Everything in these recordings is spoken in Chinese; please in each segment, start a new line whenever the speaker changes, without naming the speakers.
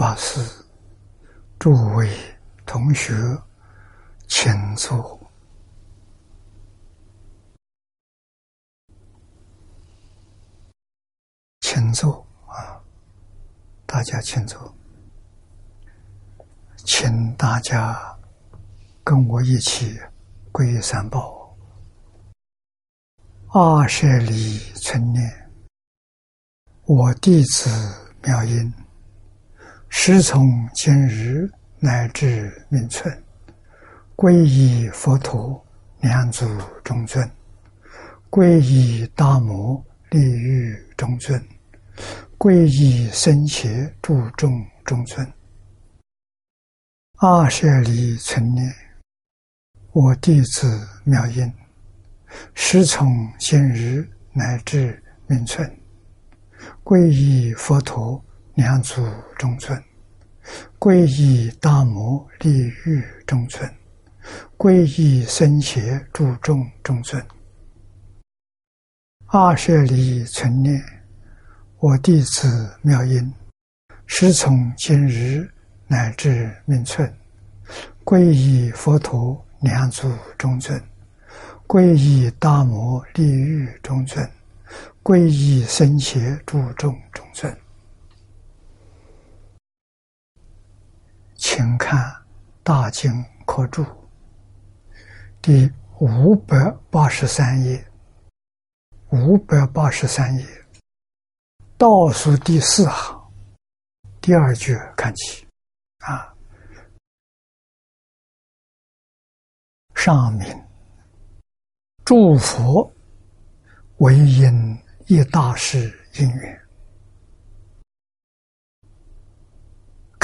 法师、诸位同学，请坐，请坐啊！大家请坐，请大家跟我一起皈三宝，二舍里春念，我弟子妙音。时从今日乃至命存，皈依佛陀，两足中尊；皈依大摩，利欲中尊；皈依僧伽，注众中尊。二舍离存念，我弟子妙音，时从今日乃至命存，皈依佛陀。两祖中尊，皈依大摩利欲中尊，皈依僧伽注众中尊。二舍离存念，我弟子妙音，师从今日乃至命存，皈依佛陀两祖中尊，皈依大摩利欲中尊，皈依僧伽注众中尊。请看《大经科注》第五百八十三页，五百八十三页。倒数第四行。第二句看起，啊，上面祝福为因一大事因缘。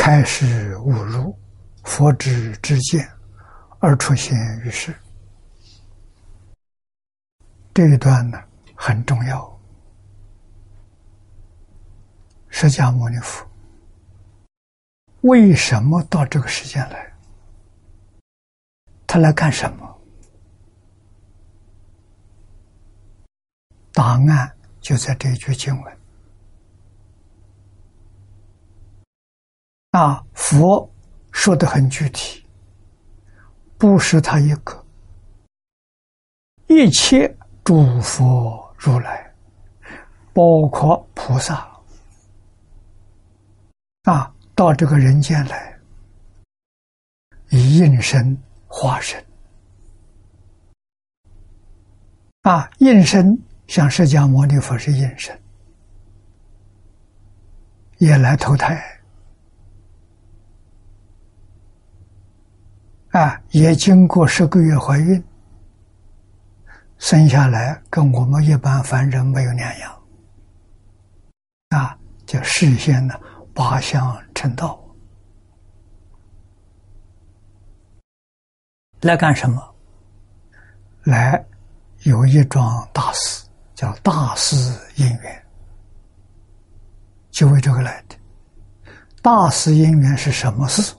开始悟入佛之之见，而出现于世。这一段呢很重要。释迦牟尼佛为什么到这个时间来？他来干什么？答案就在这一句经文。啊，佛说的很具体，不是他一个，一切诸佛如来，包括菩萨，啊，到这个人间来，以应身化身，啊，应身像释迦牟尼佛是应身，也来投胎。啊，也经过十个月怀孕，生下来跟我们一般凡人没有两样。啊，叫事先呢八相成道。来干什么？来有一桩大事，叫大事因缘，就为这个来的。大事因缘是什么事？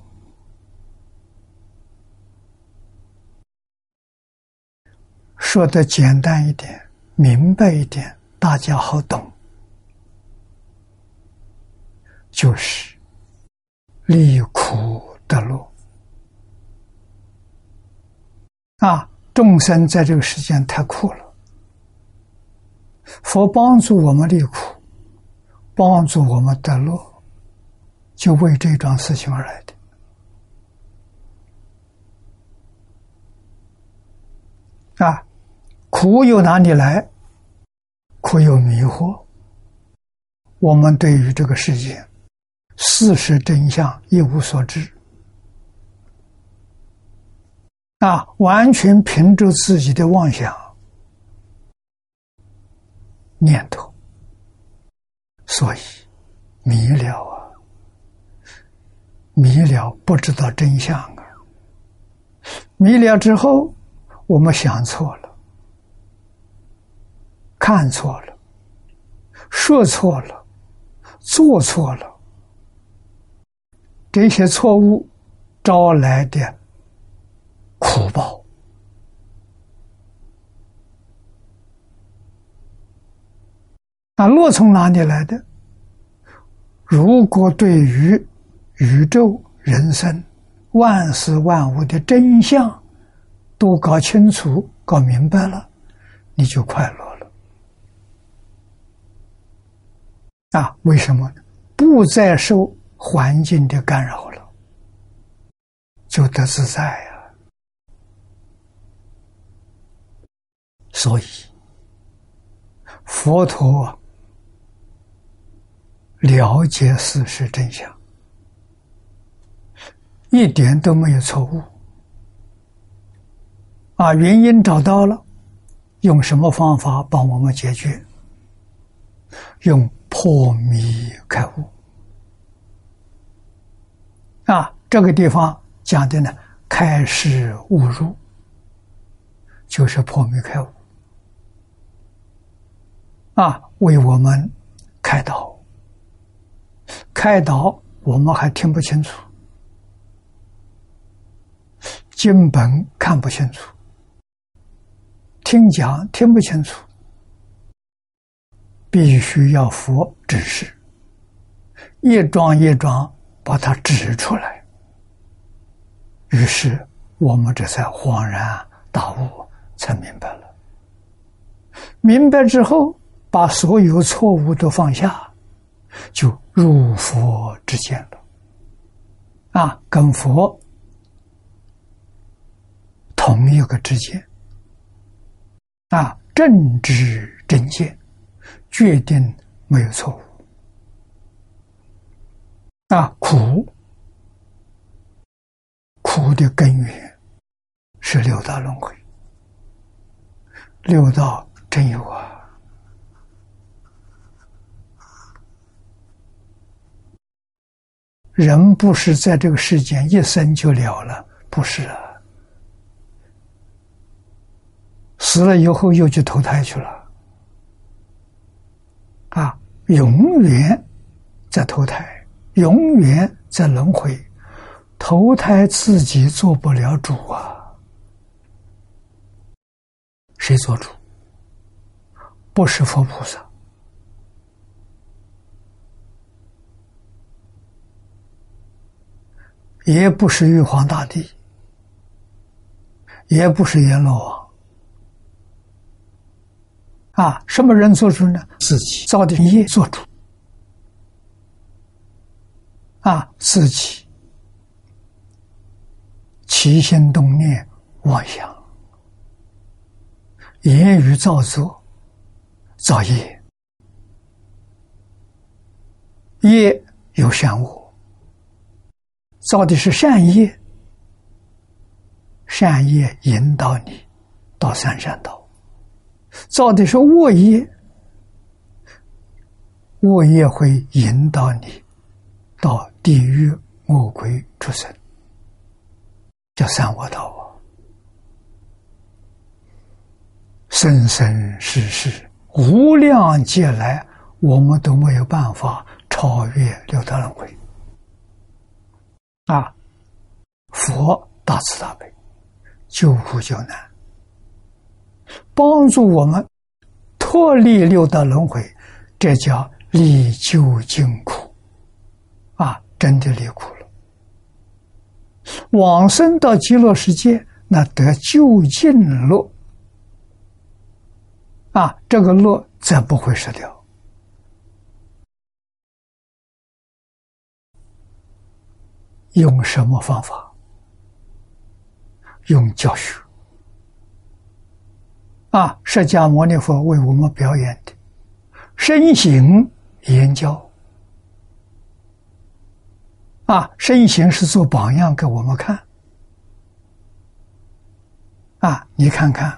说的简单一点，明白一点，大家好懂，就是离苦得乐啊！众生在这个世间太苦了，佛帮助我们利苦，帮助我们得乐，就为这桩事情而来的啊！苦由哪里来？苦有迷惑。我们对于这个世界事实真相一无所知，啊，完全凭着自己的妄想念头，所以迷了啊，迷了不知道真相啊，迷了之后，我们想错了。看错了，说错了，做错了，这些错误招来的苦报，那乐从哪里来的？如果对于宇宙人生、万事万物的真相都搞清楚、搞明白了，你就快乐了。啊，为什么？不再受环境的干扰了，就得自在呀。所以，佛陀了解事实真相，一点都没有错误。啊，原因找到了，用什么方法帮我们解决？用破迷开悟。啊，这个地方讲的呢，开始悟入，就是破迷开悟。啊，为我们开导，开导我们还听不清楚，经本看不清楚，听讲听不清楚，必须要佛指示，一桩一桩把它指出来，于是我们这才恍然大悟，才明白了。明白之后。把所有错误都放下，就入佛之见了。啊，跟佛同一个之见，啊，正知正见，决定没有错误。啊，苦苦的根源是六道轮回，六道真有啊。人不是在这个世间一生就了了，不是啊，死了以后又去投胎去了，啊，永远在投胎，永远在轮回，投胎自己做不了主啊，谁做主？不是佛菩萨。也不是玉皇大帝，也不是阎罗王，啊，什么人做主呢？自己造的业做主，啊，自己起心动念妄想，言语造作造业，业有善恶。造的是善业，善业引导你到三善道；造的是恶业，恶业会引导你到地狱恶鬼出生，叫三恶道啊！生生世世无量劫来，我们都没有办法超越六道轮回。啊！佛大慈大悲，救苦救难，帮助我们脱离六道轮回，这叫离究竟苦。啊，真的离苦了。往生到极乐世界，那得究竟乐。啊，这个乐再不会失掉。用什么方法？用教学啊！释迦牟尼佛为我们表演的身行言教啊，身行是做榜样给我们看啊！你看看，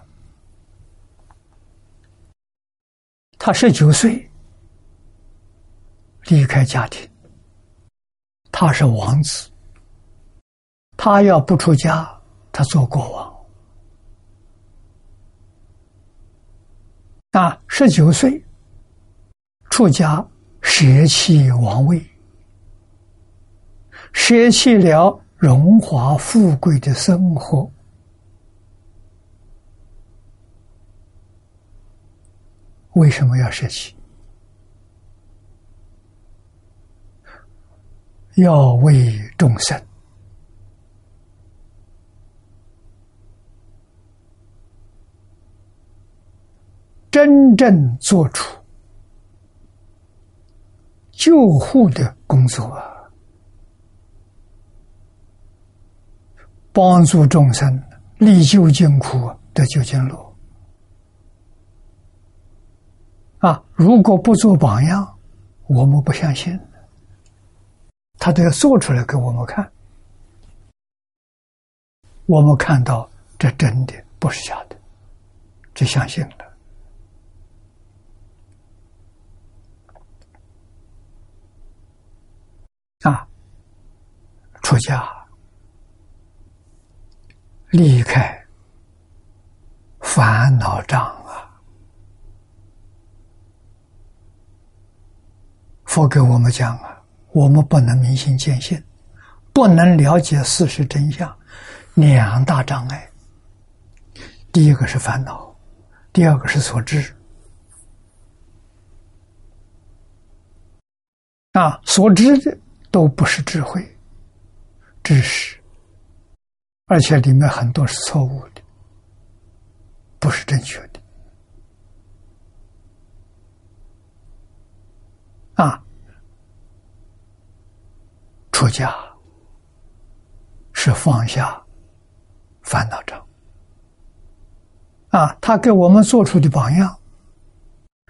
他十九岁离开家庭，他是王子。他要不出家，他做国王。啊，十九岁出家，舍弃王位，舍弃了荣华富贵的生活。为什么要舍弃？要为众生真正做出救护的工作啊！帮助众生历究竟苦得究竟路啊！如果不做榜样，我们不相信。他都要做出来给我们看，我们看到这真的不是假的，就相信了。啊，出家。离开烦恼障啊！佛给我们讲啊，我们不能明心见性，不能了解事实真相，两大障碍。第一个是烦恼，第二个是所知。啊，所知的都不是智慧，知识。而且里面很多是错误的，不是正确的。啊，出家是放下烦恼障。啊，他给我们做出的榜样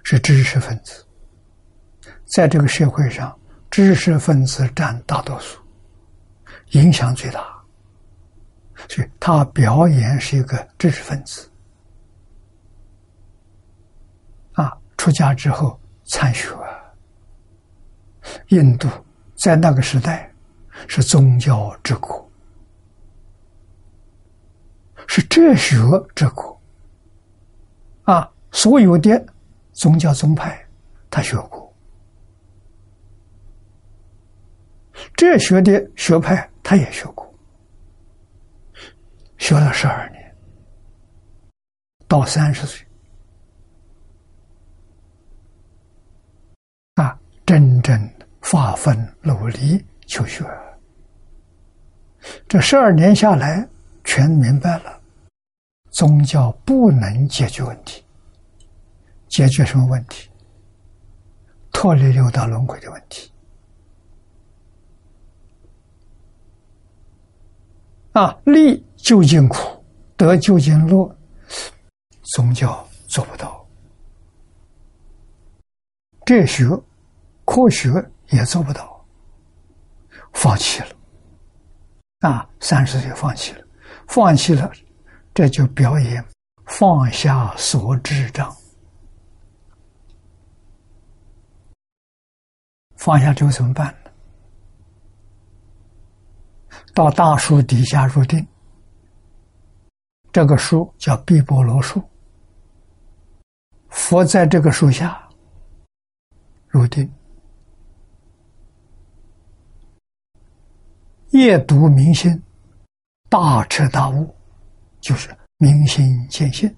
是知识分子，在这个社会上，知识分子占大多数，影响最大。所以他表演是一个知识分子，啊，出家之后参学，印度在那个时代是宗教之国，是哲学之国，啊，所有的宗教宗派他学过，哲学的学派他也学过。学了十二年，到三十岁，啊，真正发奋努力求学，这十二年下来，全明白了，宗教不能解决问题，解决什么问题？脱离六道轮回的问题。啊，利究竟苦，得究竟乐，宗教做不到，哲学、科学也做不到，放弃了。啊，三十岁放弃了，放弃了，这就表演放下所知障，放下之后怎么办？到大树底下入定，这个树叫碧波罗树。佛在这个树下入定，夜读明心，大彻大悟，就是明心见性，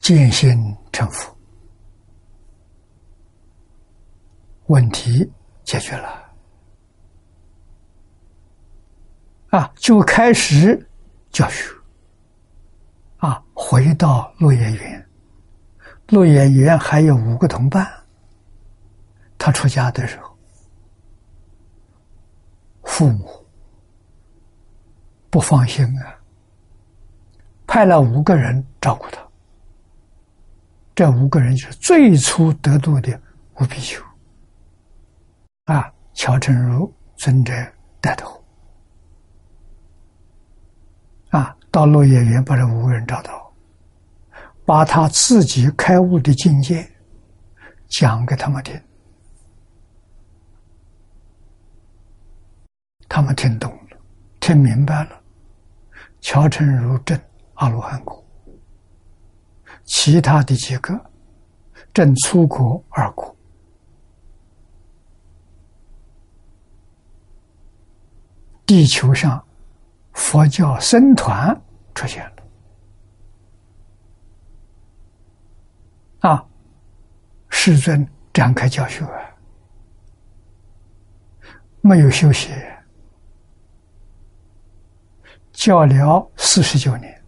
见性成佛，问题解决了。啊，就开始教学。啊，回到落叶园，落叶园还有五个同伴。他出家的时候，父母不放心啊，派了五个人照顾他。这五个人就是最初得度的五比丘。啊，乔成如尊者带头。啊，到落叶园把这五个人找到，把他自己开悟的境界讲给他们听，他们听懂了，听明白了，乔成如证阿罗汉果，其他的几个正出国二国，地球上。佛教僧团出现了，啊，世尊展开教学，没有休息，教了四十九年，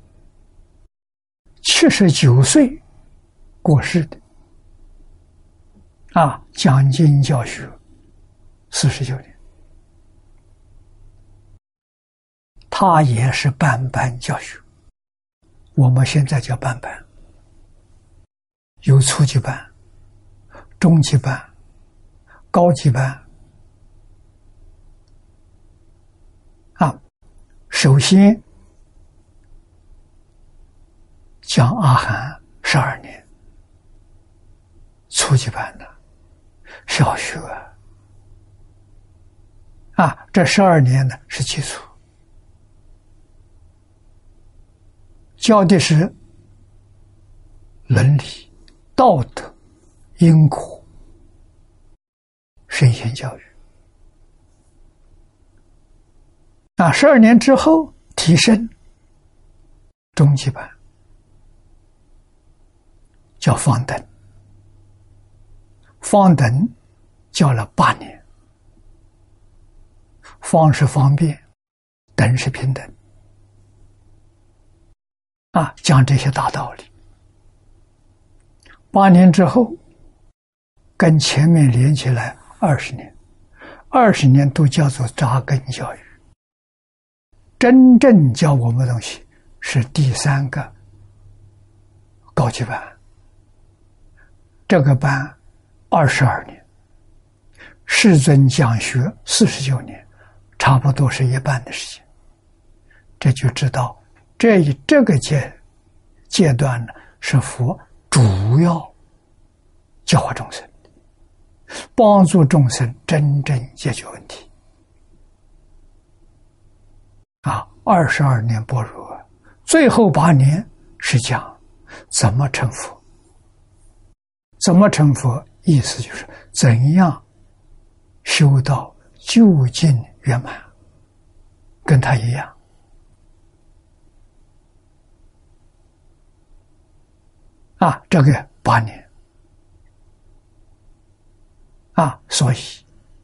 七十九岁过世的，啊，讲经教学四十九年，他也是班班教学，我们现在叫班班，有初级班、中级班、高级班。啊首先讲阿含十二年，初级班的小学。啊，这十二年呢是基础，教的是伦理、道德、因果、圣贤教育。啊，十二年之后提升中级班，叫方等。方等教了八年，方是方便，等是平等。啊，讲这些大道理。八年之后，跟前面连起来二十年，二十年都叫做扎根教育。真正教我们的东西是第三个高级班，这个班二十二年，世尊讲学四十九年，差不多是一半的时间。这就知道这一这个阶阶段呢，是佛主要教化众生，帮助众生真正解决问题。啊，二十二年般若，最后八年是讲怎么成佛，怎么成佛？意思就是怎样修到究竟圆满，跟他一样。啊，这个八年，啊，所以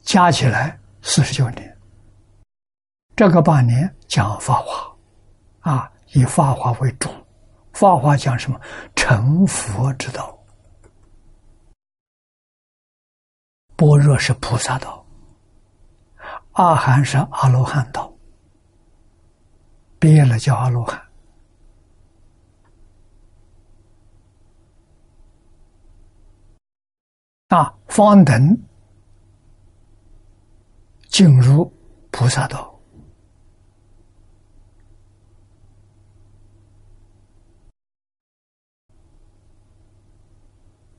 加起来四十九年。这个八年讲法华，啊，以法华为主。法华讲什么？成佛之道。般若是菩萨道，阿含是阿罗汉道。毕业了叫阿罗汉。啊，方等进入菩萨道。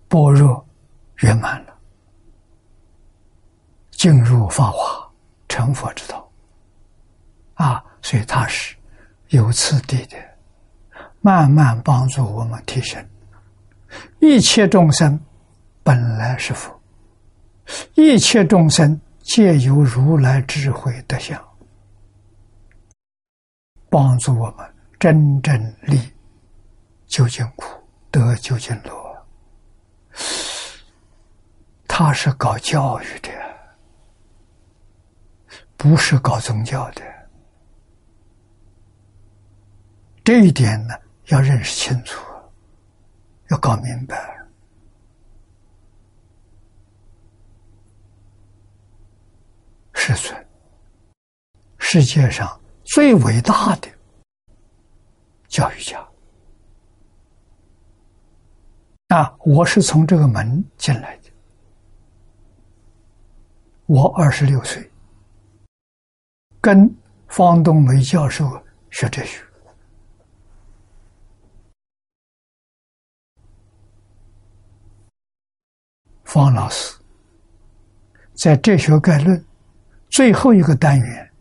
般若圆满了，进入法华成佛之道啊！所以他是有次第的，慢慢帮助我们提升。一切众生本来是佛，一切众生皆有如来智慧德相，帮助我们真正离究竟苦，得究竟乐。他是搞教育的，不是搞宗教的。这一点呢，要认识清楚，要搞明白。世尊，世界上最伟大的教育家。啊，我是从这个门进来的。我二十六岁，跟方东梅教授学哲学。方老师在《哲学概论》最后一个单元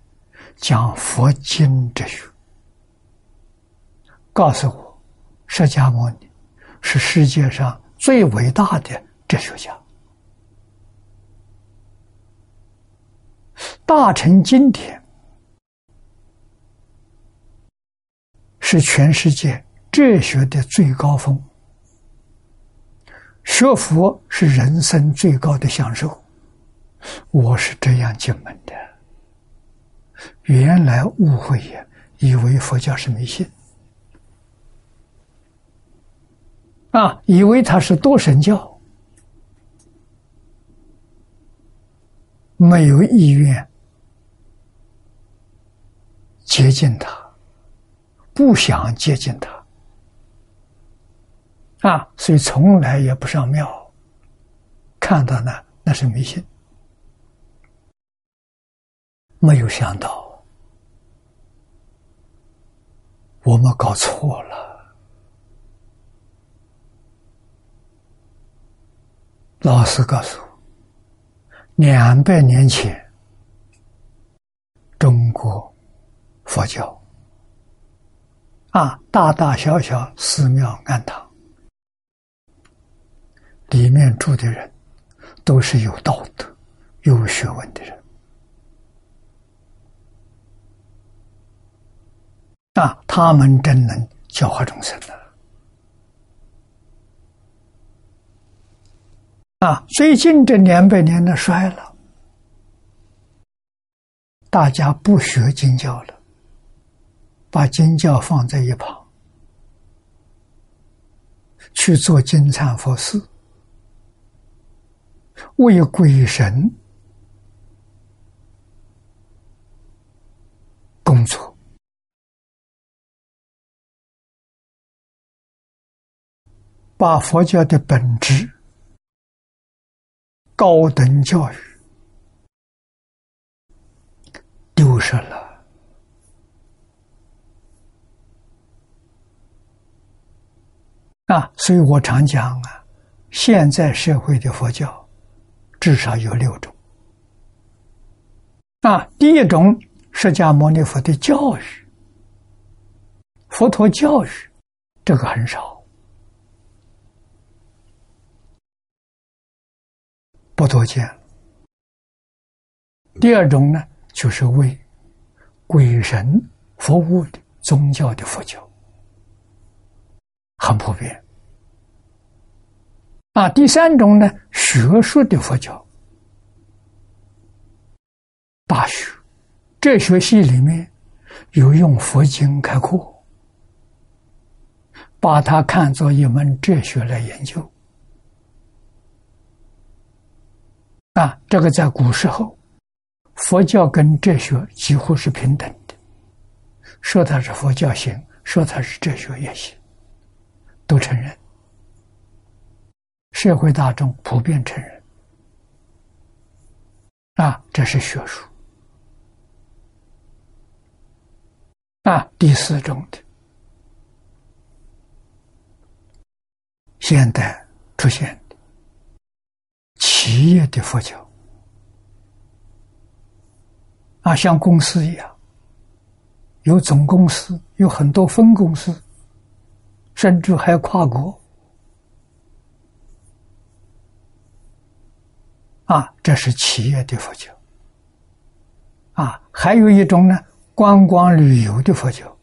讲佛经哲学，告诉我，释迦牟尼。是世界上最伟大的哲学家，大乘经典是全世界哲学的最高峰，学佛是人生最高的享受，我是这样进门的，原来误会也，以为佛教是迷信，啊，以为它是多神教，没有意愿接近他，不想接近他，啊，所以从来也不上庙，看到那那是迷信。没有想到，我们搞错了。老师告诉我，两百年前，中国佛教啊，大大小小寺庙庵堂里面住的人，都是有道德、有学问的人。啊，他们真能教化众生的。啊，最近这两百年的衰了，大家不学经教了，把经教放在一旁，去做金忏佛事，为鬼神工作。把佛教的本质、高等教育丢失了啊！所以我常讲啊，现在社会的佛教至少有六种啊。第一种，释迦牟尼佛的教育，佛陀教育，这个很少。不多见。第二种呢，就是为鬼神服务的宗教的佛教，很普遍。啊，第三种呢，学术的佛教，大学、哲学系里面有用佛经开课，把它看作一门哲学来研究。啊，这个在古时候，佛教跟哲学几乎是平等的，说它是佛教行，说它是哲学也行，都承认，社会大众普遍承认。啊，这是学术。啊，第四种的，现代出现。企业的佛教啊，像公司一样，有总公司，有很多分公司，甚至还跨国啊，这是企业的佛教啊。还有一种呢，观光旅游的佛教。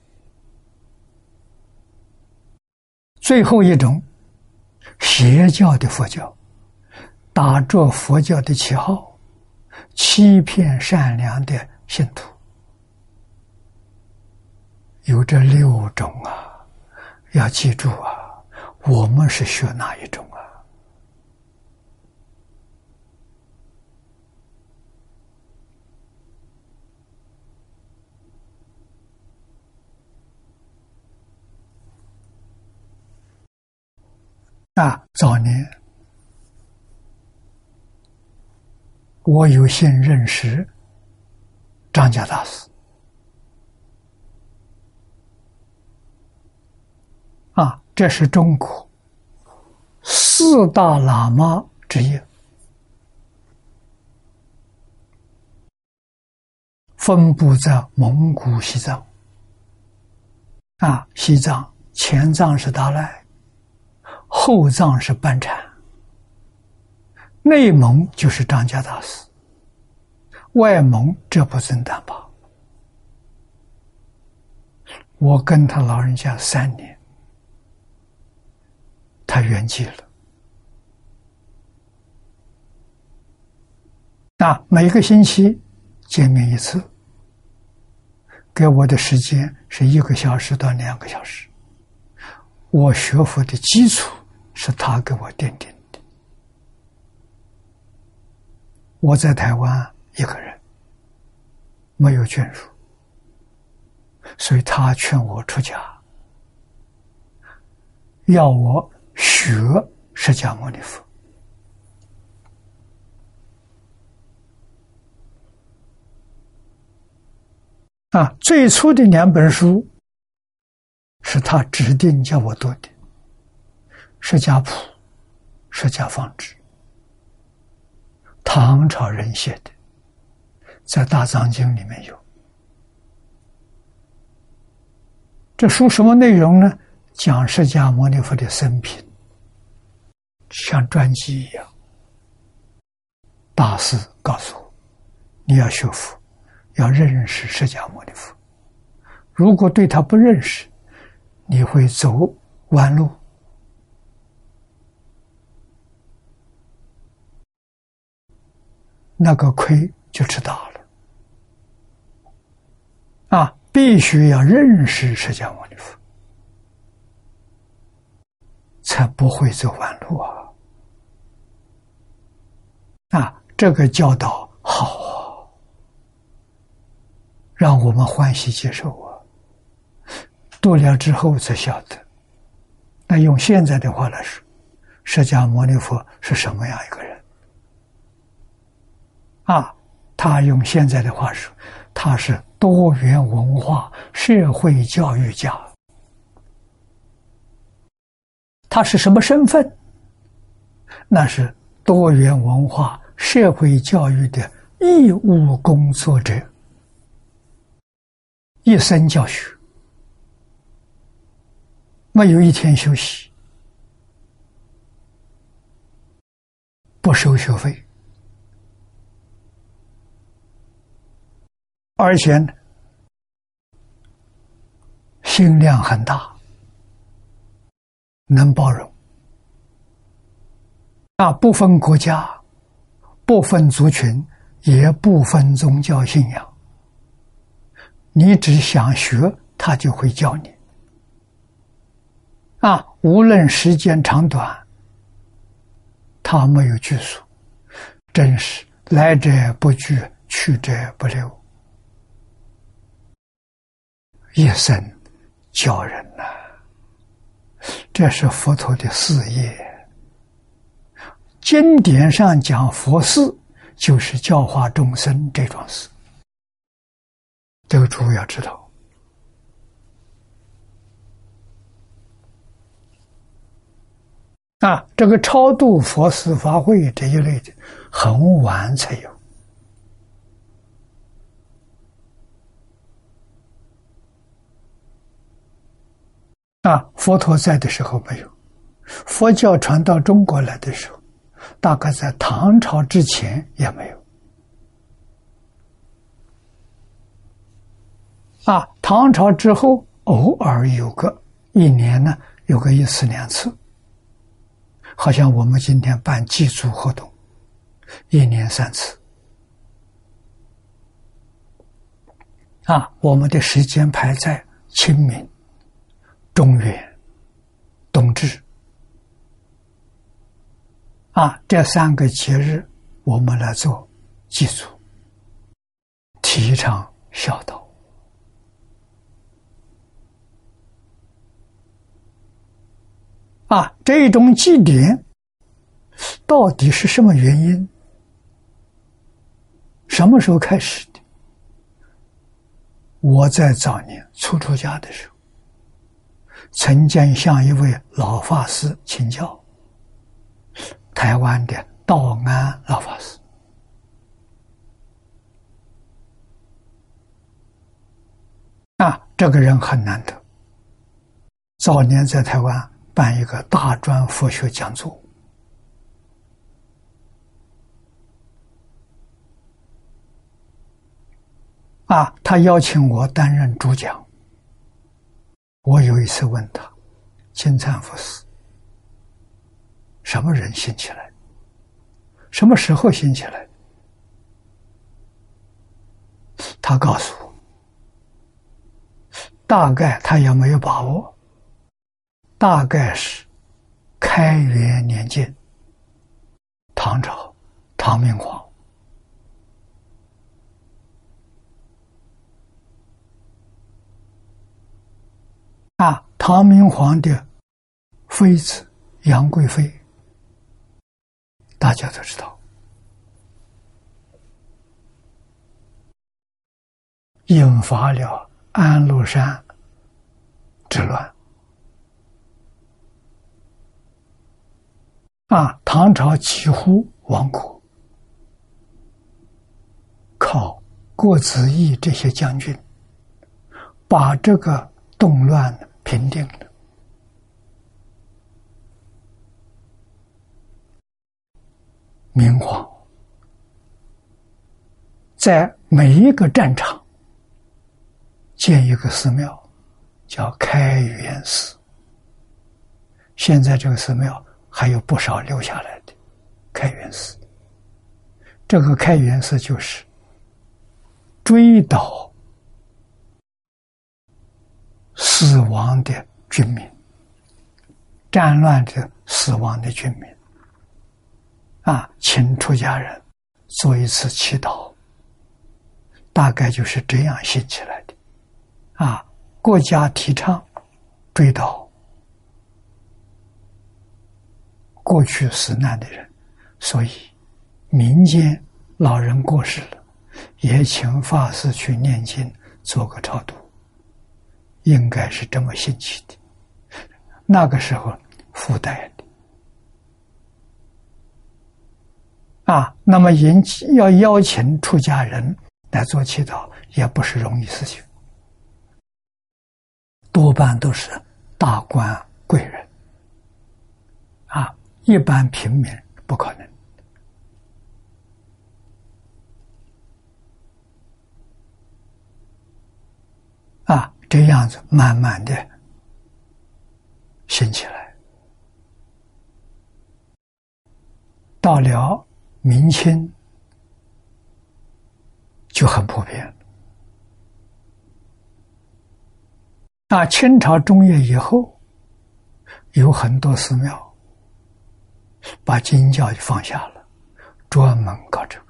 最后一种，邪教的佛教。打着佛教的旗号，欺骗善良的信徒，有这六种啊！要记住啊，我们是学哪一种啊？啊，早年。我有幸认识张家大师，啊，这是中国四大喇嘛之一，分布在蒙古、西藏。啊，西藏前藏是达赖，后藏是班禅。内蒙就是张家大师，外蒙这不尊担保。我跟他老人家三年，他圆寂了。那每个星期见面一次，给我的时间是一个小时到两个小时。我学佛的基础是他给我奠定的。我在台湾一个人，没有眷属，所以他劝我出家，要我学释迦牟尼佛。啊，最初的两本书是他指定叫我读的，《释迦谱》《释迦方志》，唐朝人写的，在《大藏经》里面有。这书什么内容呢？讲释迦牟尼佛的生平，像传记一样。大师告诉我，你要学佛。要认识释迦牟尼佛，如果对他不认识，你会走弯路，那个亏就吃大了。啊，必须要认识释迦牟尼佛，才不会走弯路啊！啊，这个教导好。让我们欢喜接受啊！度了之后才晓得，那用现在的话来说，释迦牟尼佛是什么样一个人？啊，他用现在的话说，他是多元文化社会教育家。他是什么身份？那是多元文化社会教育的义务工作者。一生教学，没有一天休息，不收学费，而且心量很大，能包容，啊，不分国家，不分族群，也不分宗教信仰。你只想学，他就会教你。啊，无论时间长短，他没有拘束，真是来者不拒，去者不留，一生教人呐。这是佛陀的事业。经典上讲佛事，就是教化众生这桩事。这个诸位要知道啊，这个超度佛事法会这一类的，很晚才有啊。佛陀在的时候没有，佛教传到中国来的时候，大概在唐朝之前也没有。啊，唐朝之后偶尔有个一年呢，有个一次两次，好像我们今天办祭祖活动，一年三次。啊，我们的时间排在清明、中原、冬至，啊，这三个节日我们来做祭祖，提倡孝道。啊，这种祭典到底是什么原因？什么时候开始的？我在早年初出家的时候，曾经向一位老法师请教，台湾的道安老法师。啊，这个人很难得，早年在台湾。办一个大专佛学讲座，啊，他邀请我担任主讲。我有一次问他金灿佛寺什么人兴起来？什么时候兴起来？他告诉我大概他也没有把握大概是开元年间唐朝唐明皇唐明皇的妃子杨贵妃，大家都知道。引发了安禄山之乱啊！唐朝几乎亡国，靠郭子仪这些将军把这个动乱呢平定了。明皇在每一个战场。建一个寺庙，叫开元寺。现在这个寺庙还有不少留下来的开元寺。这个开元寺就是追悼死亡的军民、战乱的死亡的军民，啊，请出家人做一次祈祷，大概就是这样兴起来的。啊，国家提倡追悼过去死难的人，所以民间老人过世了，也请法师去念经，做个超度，应该是这么兴起的。那个时候附带的啊，那么引起要邀请出家人来做祈祷，也不是容易事情。多半都是大官贵人，啊，一般平民不可能。啊，这样子慢慢的兴起来，到了明清就很普遍。那，清朝中叶以后，有很多寺庙把经教就放下了，专门搞这个。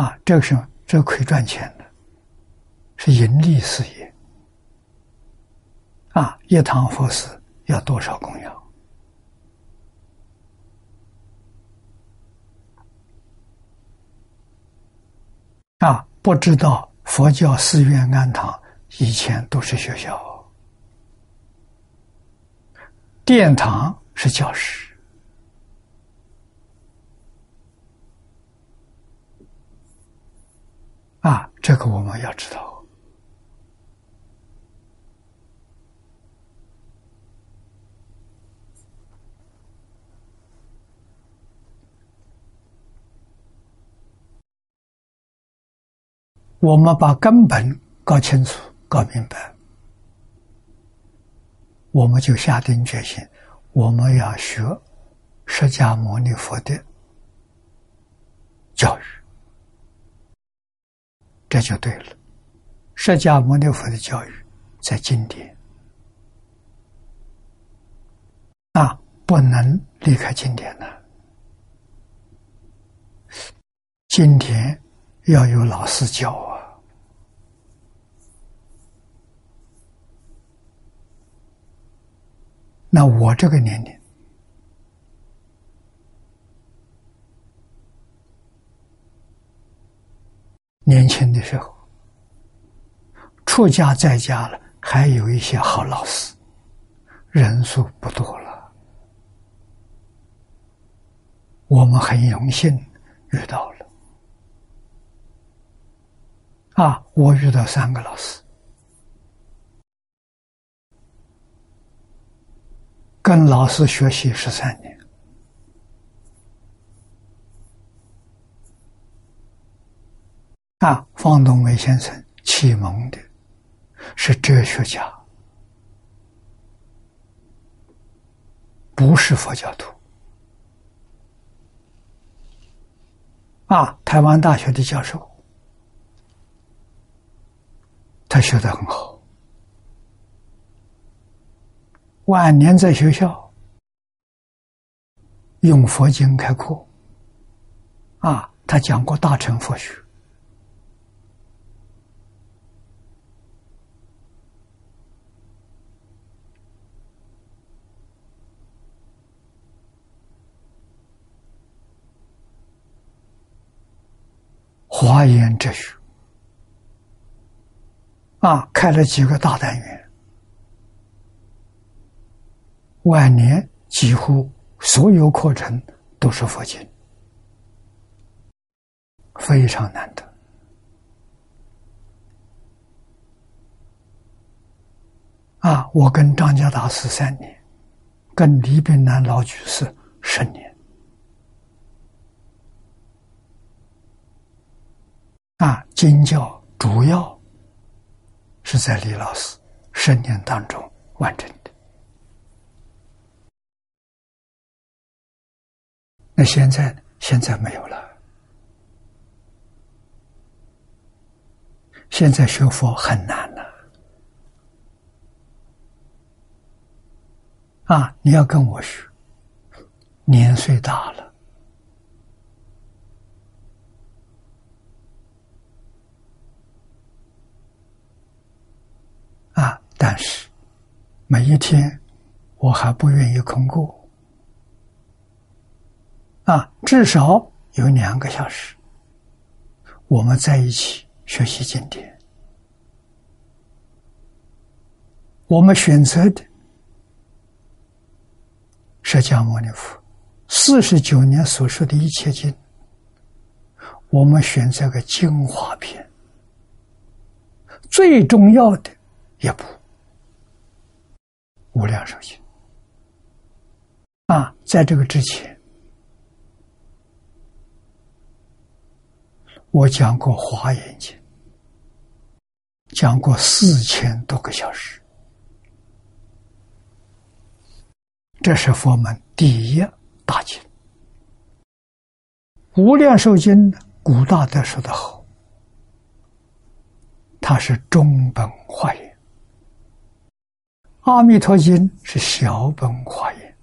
啊，这个是这个可以赚钱的，是盈利事业。啊，一堂佛寺要多少供养？啊，不知道。佛教寺院庵堂以前都是学校，殿堂是教室，啊，这个我们要知道。我们把根本搞清楚、搞明白，我们就下定决心，我们要学释迦牟尼佛的教育，这就对了。释迦牟尼佛的教育在经典啊，不能离开经典的，经典要有老师教啊。那我这个年龄，年轻的时候，出家在家了，还有一些好老师，人数不多了。我们很荣幸遇到了，啊，我遇到三个老师。跟老师学习十三年，啊，方东梅先生启蒙的是哲学家，不是佛教徒。啊，台湾大学的教授，他学的很好，晚年在学校用佛经开课，啊，他讲过大乘佛学。华严哲学啊，开了几个大单元，晚年几乎所有课程都是佛经，非常难得啊！我跟张家大师三年，跟李炳南老居士十年。啊，经教主要是在李老师十年当中完成那现在现在没有了。现在学佛很难了。啊，你要跟我学，年岁大了。啊但是，每一天我还不愿意空过啊！至少有两个小时，我们在一起学习经典。我们选择的释迦牟尼佛四十九年所说的一切经，我们选择个精华篇，最重要的一部。无量寿经啊，在这个之前，我讲过华严经，讲过四千多个小时，这是佛门第一大经。无量寿经，古大德说的好，它是中本华严。《阿弥陀经》是小本华严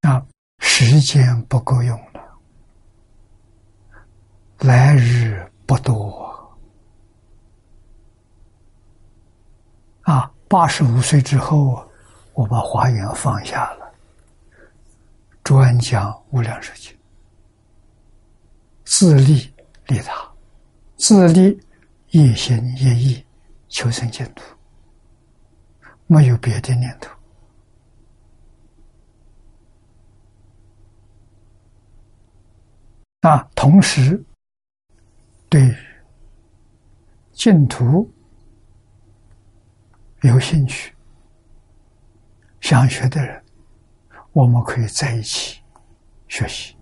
啊，时间不够用了，来日不多啊！八十五岁之后，我把华严放下了，专讲《无量寿经》，自利利他，自利。一心一意求生净土，没有别的念头啊！同时，对净土有兴趣、想学的人，我们可以在一起学习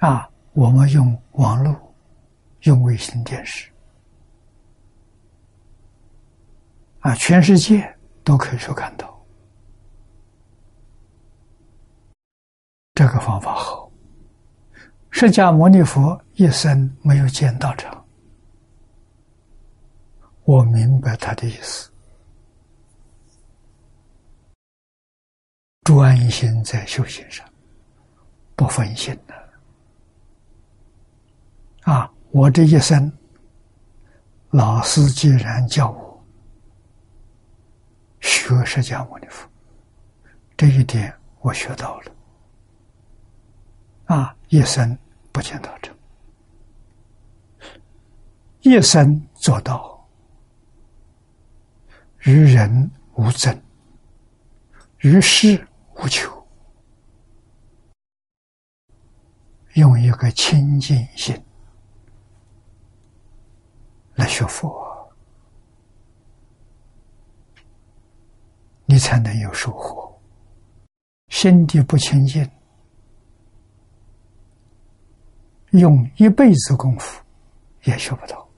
啊！我们用网络，用卫星电视。啊，全世界都可以说看到，这个方法好。释迦牟尼佛一生没有见道场，我明白他的意思，专心在修行上，不分心的。啊，我这一生，老师既然叫我。学释迦牟尼佛，这一点我学到了。啊，一生不见道成，一生做到与人无争，与世无求，用一个清净心来学佛。你才能有收获。心地不清净，用一辈子功夫也学不到。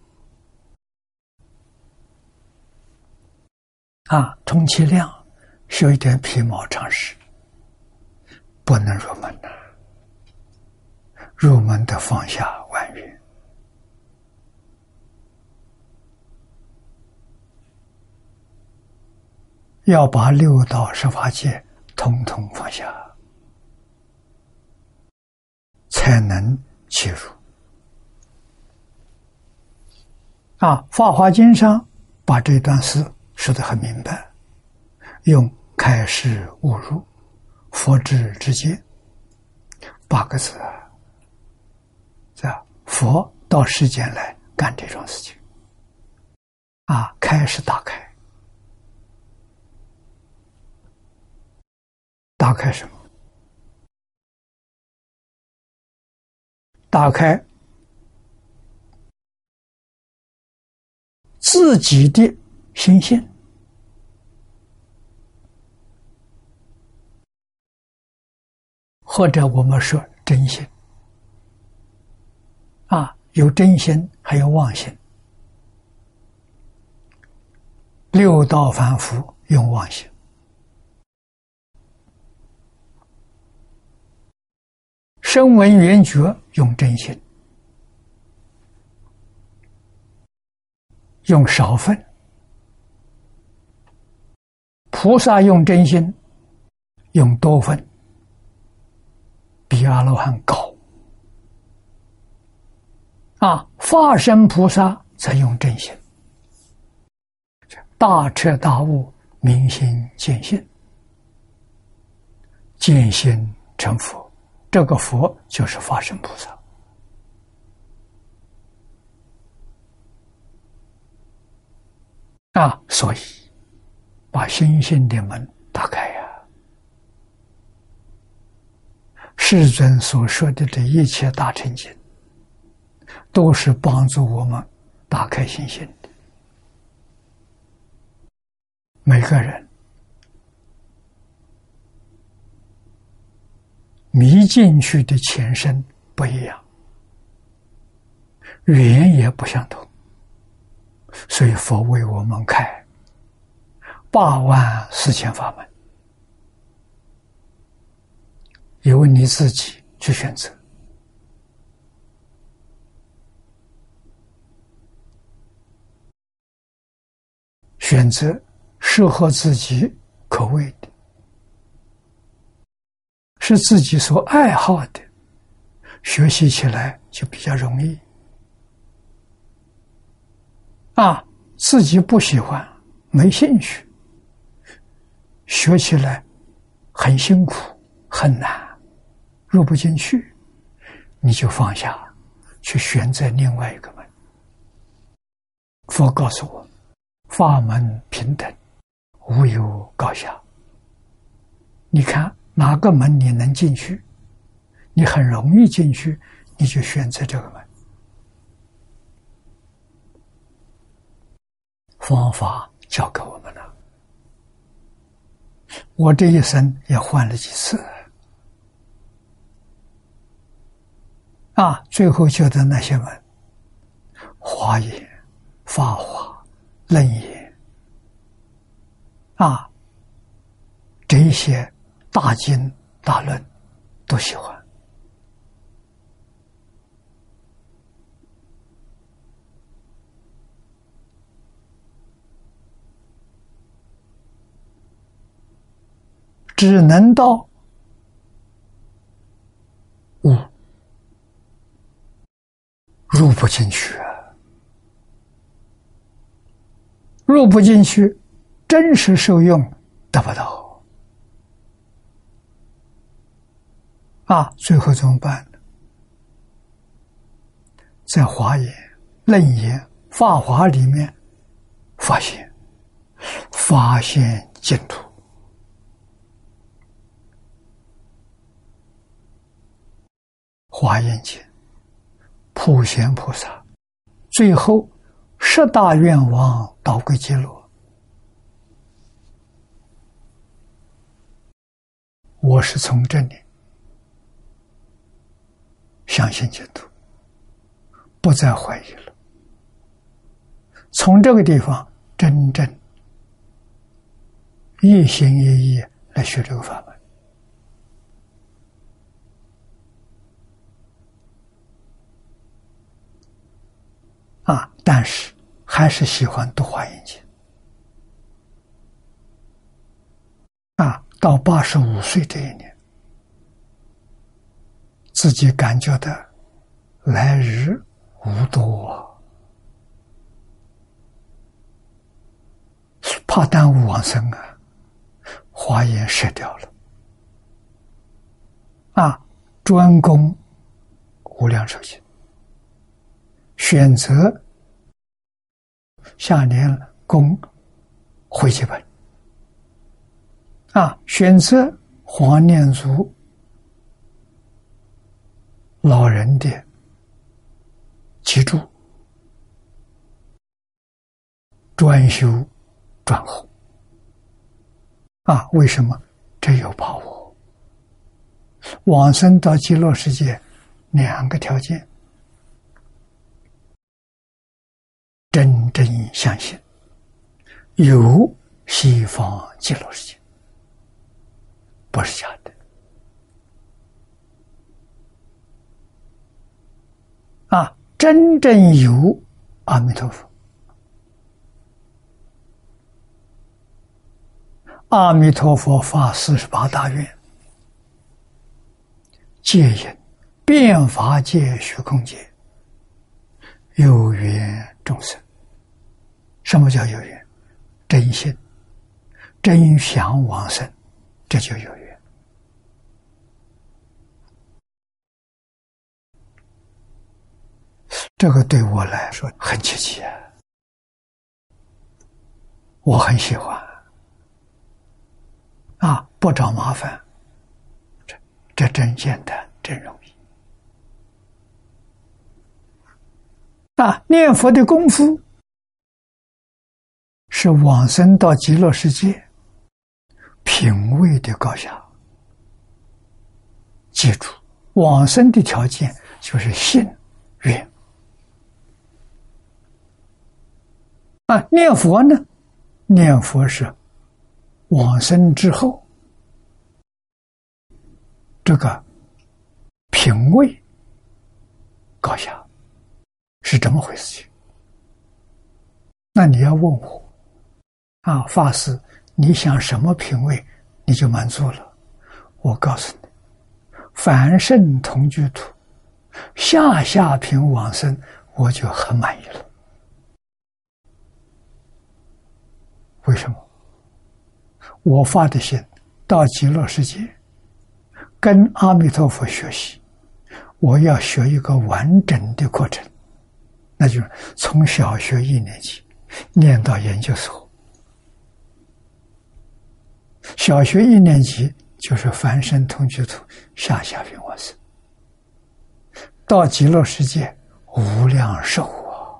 啊，充其量学一点皮毛常识，不能入门呐。入门的放下万缘，要把六道十法界统统放下，才能切入。啊，《法华经》上把这段诗说的很明白，用“开示悟入，佛智之见”八个字啊。佛到世间来干这种事情，啊，开始打开，打开什么？打开自己的心性，或者我们说真心。啊，有真心，还有妄心。六道凡夫用妄心，声闻缘觉用真心，用少分。菩萨用真心，用多分，比阿罗汉高。啊，化身菩萨才用真心，大彻大悟，明心见性，见心成佛。这个佛就是法身菩萨。啊，所以把心性的门打开呀。世尊所说的这一切大成经。都是帮助我们打开心性的。每个人迷进去的前身不一样，缘也不相同，所以佛为我们开。八万四千法门，由你自己去选择。选择适合自己口味，是自己所爱好的，学习起来就比较容易。啊，自己不喜欢、没兴趣，学起来很辛苦、很难，入不进去，你就放下，去选择另外一个门。佛告诉我。法门平等，无有高下。你看哪个门你能进去，你很容易进去，你就选择这个门。方法教给我们了，我这一生也换了几次，啊，最后教的那些门，华严、法华。楞严啊，这些大经大论都喜欢，只能到悟，入不进去。入不进去，真实受用得不到啊！最后怎么办呢？在华严、楞严、法华里面发现，发现净土。华严经，普贤菩萨，最后。十大愿望导归极乐，我是从这里相信解脱，不再怀疑了。从这个地方真正一心一意来学这个法门啊，但是还是喜欢多花眼睛啊。到八十五岁这一年。自己感觉的来日无多，怕耽误往生啊，华严舍掉了。啊，专攻无量寿经，选择下年攻回集本。啊，选择黄念祖老人的脊柱，专修专护。啊，为什么？这有把握。往生到极乐世界，两个条件：真正相信有西方极乐世界。不是假的啊！真正有阿弥陀佛，阿弥陀佛发四十八大愿，戒引变法界、虚空界，有缘众生。什么叫有缘？真心、真想往生，这就有缘。这个对我来说很切切，我很喜欢啊！不找麻烦，这这真简单，真容易啊！念佛的功夫是往生到极乐世界品位的高下。记住，往生的条件就是信愿。啊，念佛呢？念佛是往生之后，这个品位高下是怎么回事？情？那你要问我啊，法师，你想什么品位，你就满足了。我告诉你，凡圣同居土，下下品往生，我就很满意了。为什么？我发的心到极乐世界，跟阿弥陀佛学习，我要学一个完整的过程，那就是从小学一年级念到研究所。小学一年级就是凡身同居土下下品往生，到极乐世界无量寿啊，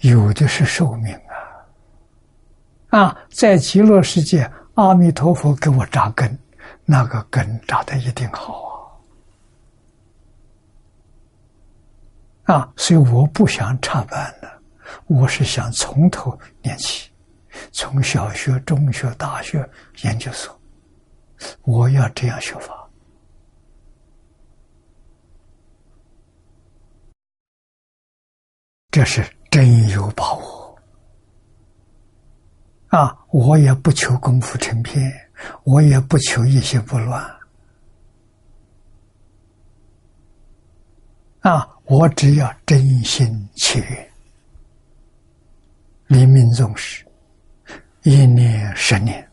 有的是寿命。啊，在极乐世界，阿弥陀佛给我扎根，那个根扎的一定好啊！啊，所以我不想插班的，我是想从头念起，从小学、中学、大学、研究所，我要这样学法，这是真有把握。啊！我也不求功夫成片，我也不求一心不乱。啊！我只要真心切愿，临命终时，一年十年，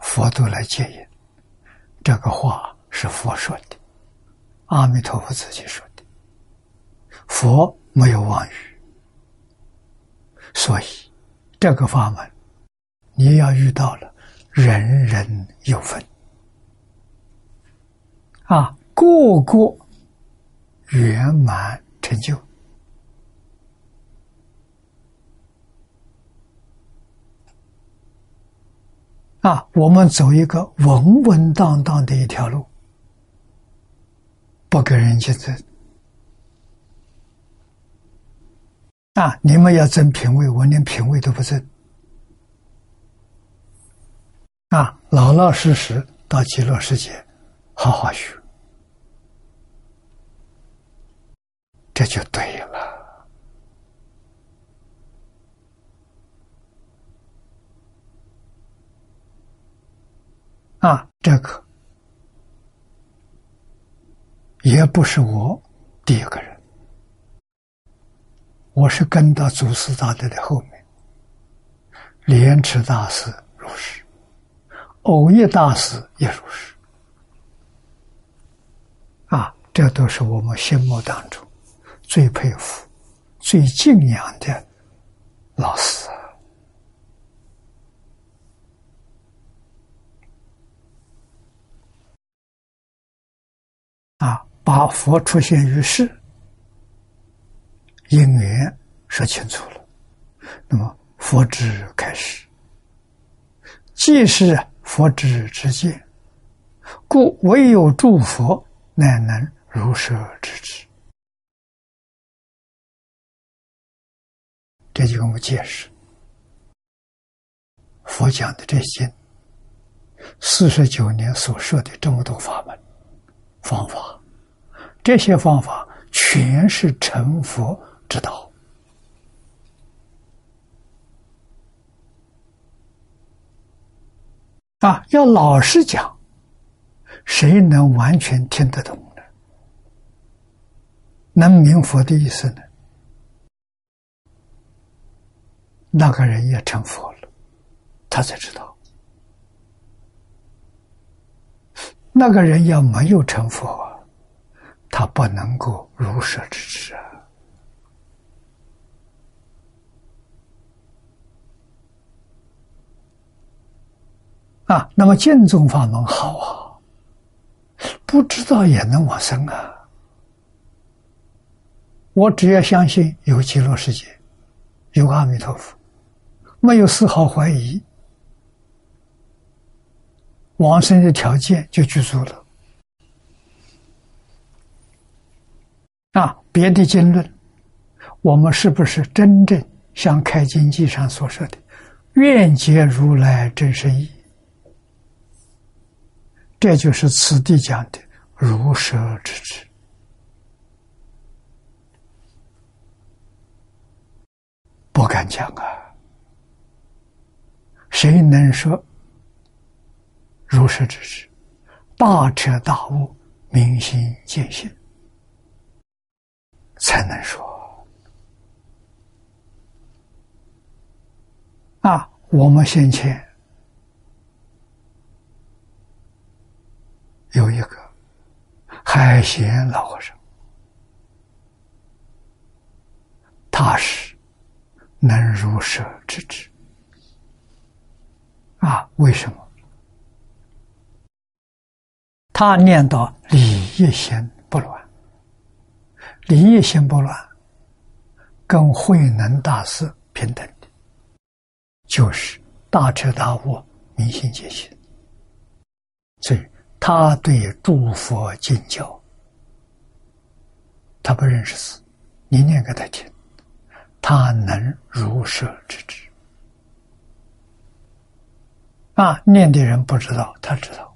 佛都来接引。这个话是佛说的，阿弥陀佛自己说的，佛没有妄语。所以，这个法门，你要遇到了，人人有份啊，个个圆满成就啊！我们走一个稳稳当当的一条路，不给人竞争。啊！你们要争品位，我连品位都不争。啊，老老实实到极乐世界，好好学。这就对了。啊，这个也不是我第一个人，我是跟到祖师大德的后面，莲池大师如是，偶益大师也如是。啊，这都是我们心目当中最佩服、最敬仰的老师啊！把佛出现于世，因缘说清楚了，那么佛之开始，既是佛之之见，故唯有诸佛。乃能如实知之。这就跟我们解释，佛讲的这些四十九年所说的这么多法门方法，这些方法全是成佛知道啊！要老实讲。谁能完全听得懂呢？能明佛的意思呢？那个人也成佛了，他才知道。那个人要没有成佛，他不能够如实知之啊！啊，那么净宗法门好啊！不知道也能往生啊！我只要相信有极乐世界，有阿弥陀佛，没有丝毫怀疑，往生的条件就具足了。啊，别的经论，我们是不是真正像《开经记》上所说的“愿解如来真实义”？这就是此地讲的如实之知，不敢讲啊！谁能说如实之知？大彻大悟、明心见性，才能说啊！我们先前。有一个海贤老和尚，他是能如舍之知啊？为什么？他念到礼义心不乱，礼义心不乱，跟慧能大师平等的，就是大彻大悟、明心见性，所以。他对诸佛敬教，他不认识字，你念给他听，他能如实知之。啊，念的人不知道，他知道，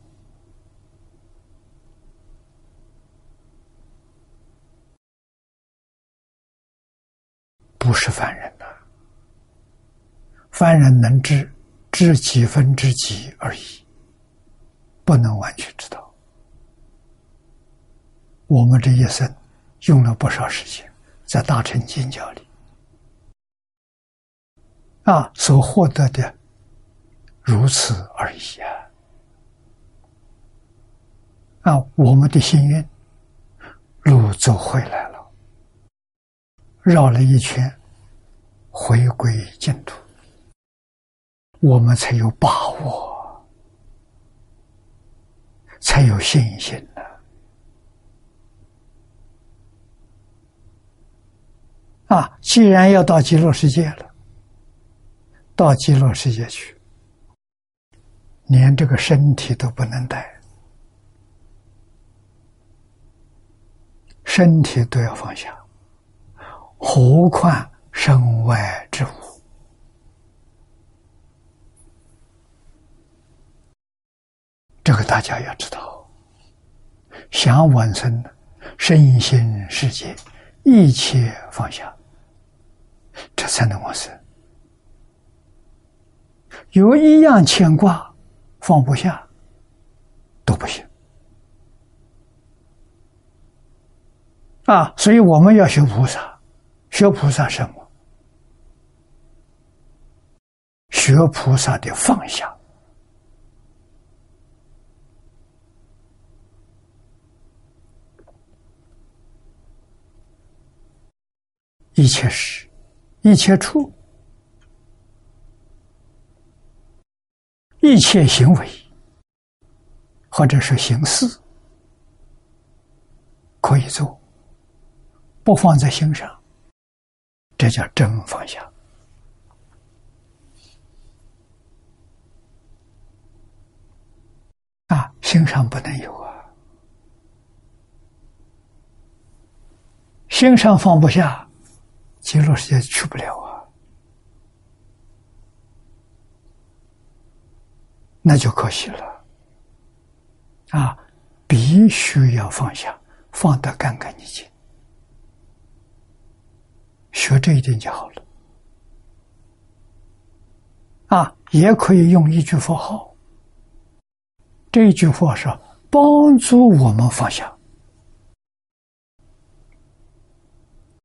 不是凡人呐。凡人能知，知几分之几而已。不能完全知道，我们这一生用了不少时间在大乘经教里，啊，所获得的如此而已啊！啊，我们的幸运路走回来了，绕了一圈，回归净土，我们才有把握。才有信心呢。啊，既然要到极乐世界了，到极乐世界去，连这个身体都不能带，身体都要放下，何况身外之物？这个大家要知道，想往生身心世界一切放下，这才能往生。有一样牵挂放不下，都不行。啊，所以我们要学菩萨，学菩萨什么？学菩萨的放下，一切事，一切处，一切行为，或者是形式，可以做。不放在心上，这叫真放下。啊，心上不能有啊，心上放不下，极乐世界去不了啊，那就可惜了。啊，必须要放下，放得干干净净。学这一点就好了，啊，也可以用一句佛号。这一句话是帮助我们放下，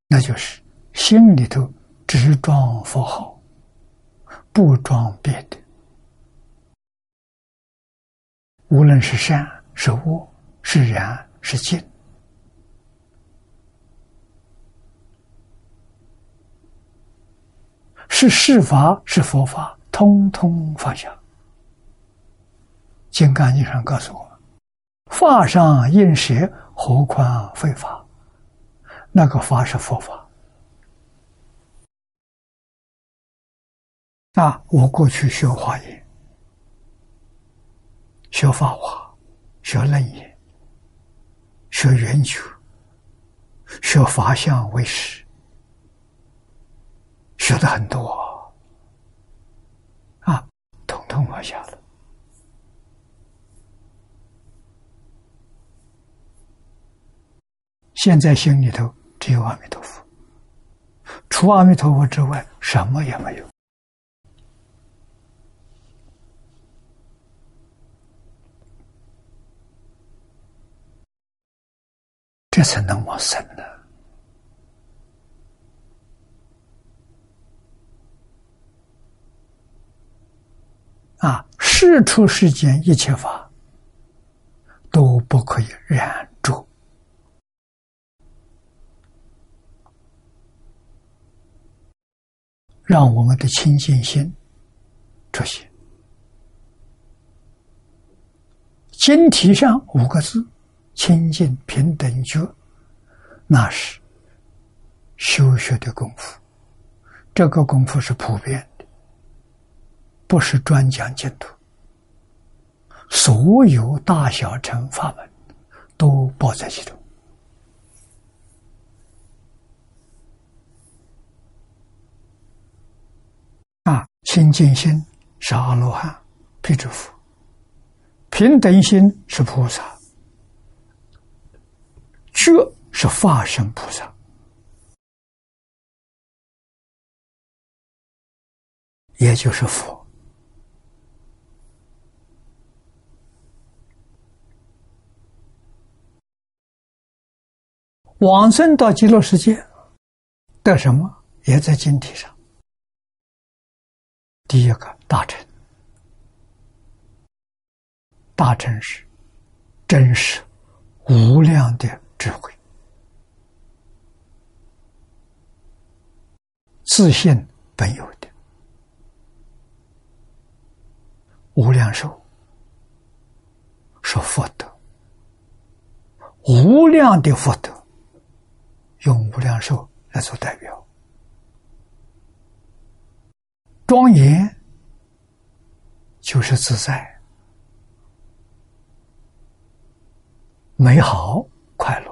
那就是心里头只装佛号，不装别的。无论是善是恶，是然是净。是世法，是佛法，通通放下。金刚经上告诉我们：“法上应舍，何况非法？”那个法是佛法。啊，我过去学华严，学法华，学楞严，学圆球，学法相为师。学的很多啊，统统放下了。现在心里头只有阿弥陀佛，除阿弥陀佛之外，什么也没有。这才能往生呢。啊，世出世间一切法都不可以染著，让我们的清净心出现。经题上五个字“清净平等觉”，那是修学的功夫，这个功夫是普遍的。不是专讲净土，所有大小乘法门都包在其中。啊，清净心是阿罗汉、辟支佛，平等心是菩萨，这是化身菩萨，也就是佛。往生到极乐世界得什么？也在经体上。第一个大臣，大乘是真实无量的智慧，自信本有的无量寿，说福德，无量的福德。用无量寿来做代表，庄严就是自在、美好、快乐。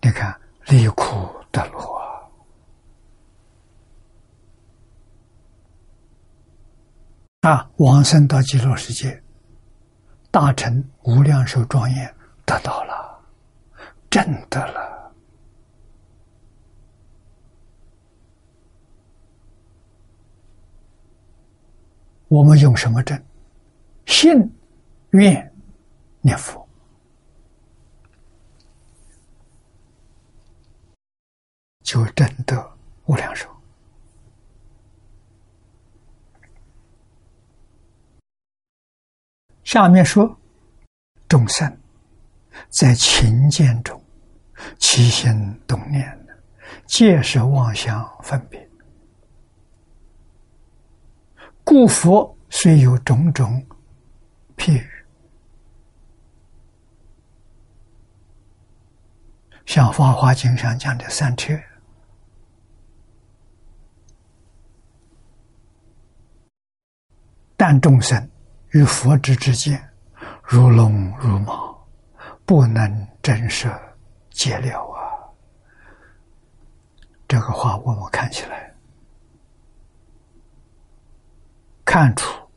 你看离苦得乐。啊，往生到极乐世界，大乘无量寿庄严得到了，真的了。我们用什么证？信、愿、念佛。就真得无量寿。下面说，众生在勤俭中起心动念皆是妄想分别。故佛虽有种种譬喻，像《法华经》上讲的三车，但众生与佛之之间，如龙如毛，不能震慑解了啊！这个话我们看起来。看出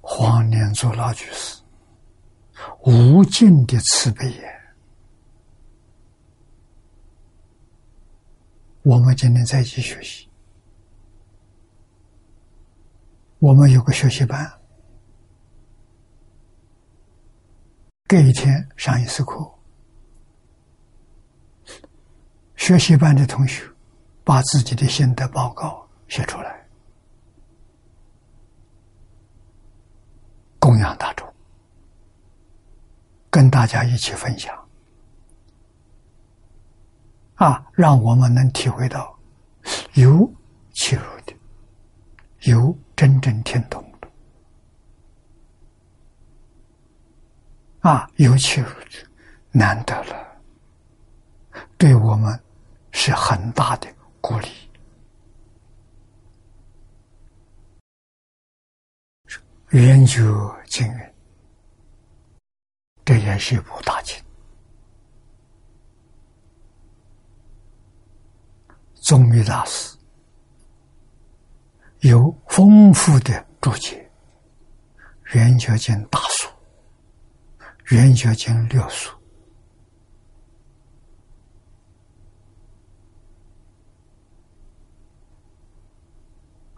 黄连祖老居士无尽的慈悲也。我们今天在一起学习，我们有个学习班，隔一天上一次课，学习班的同学把自己的心得报告。写出来，供养大众，跟大家一起分享，啊，让我们能体会到有切入的，有真正听懂的，啊，有切入的，难得了，对我们是很大的鼓励。圆觉经云，这也是一部大经。宗密大师有丰富的注解，《圆觉经》大书，《圆觉经》六书，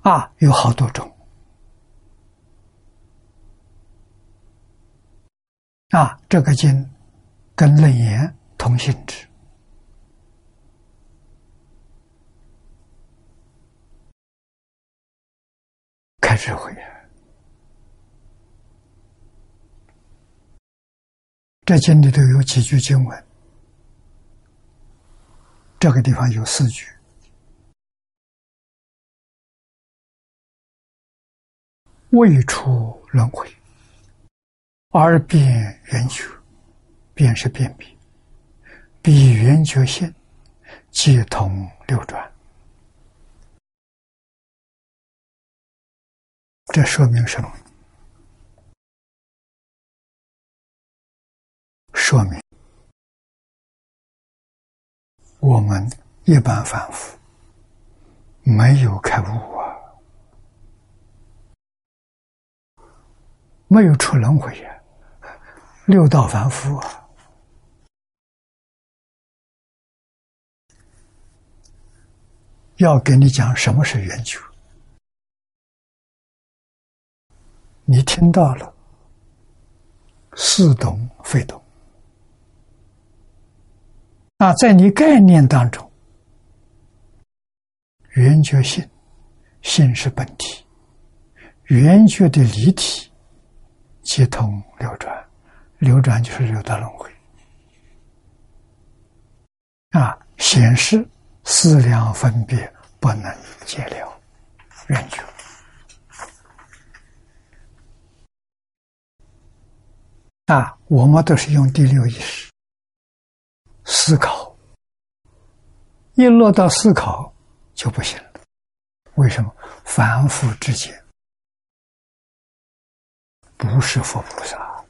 啊，有好多种。啊，这个经跟楞严同性质，开智慧。这经里头有几句经文，这个地方有四句：未出轮回。而变圆觉，便是变比，比圆觉性，皆通流转。这说明什么？说明我们一般凡夫没有开悟啊，没有出轮回呀。六道凡夫。啊，要跟你讲什么是圆觉，你听到了，似懂非懂。啊，在你概念当中，圆觉性，性是本体，圆觉的离体，接通流转。流转就是六道轮回啊，显示思量分别不能解了，圆觉啊，我们都是用第六意识思考，一落到思考就不行了。为什么？凡夫之间不是佛菩萨。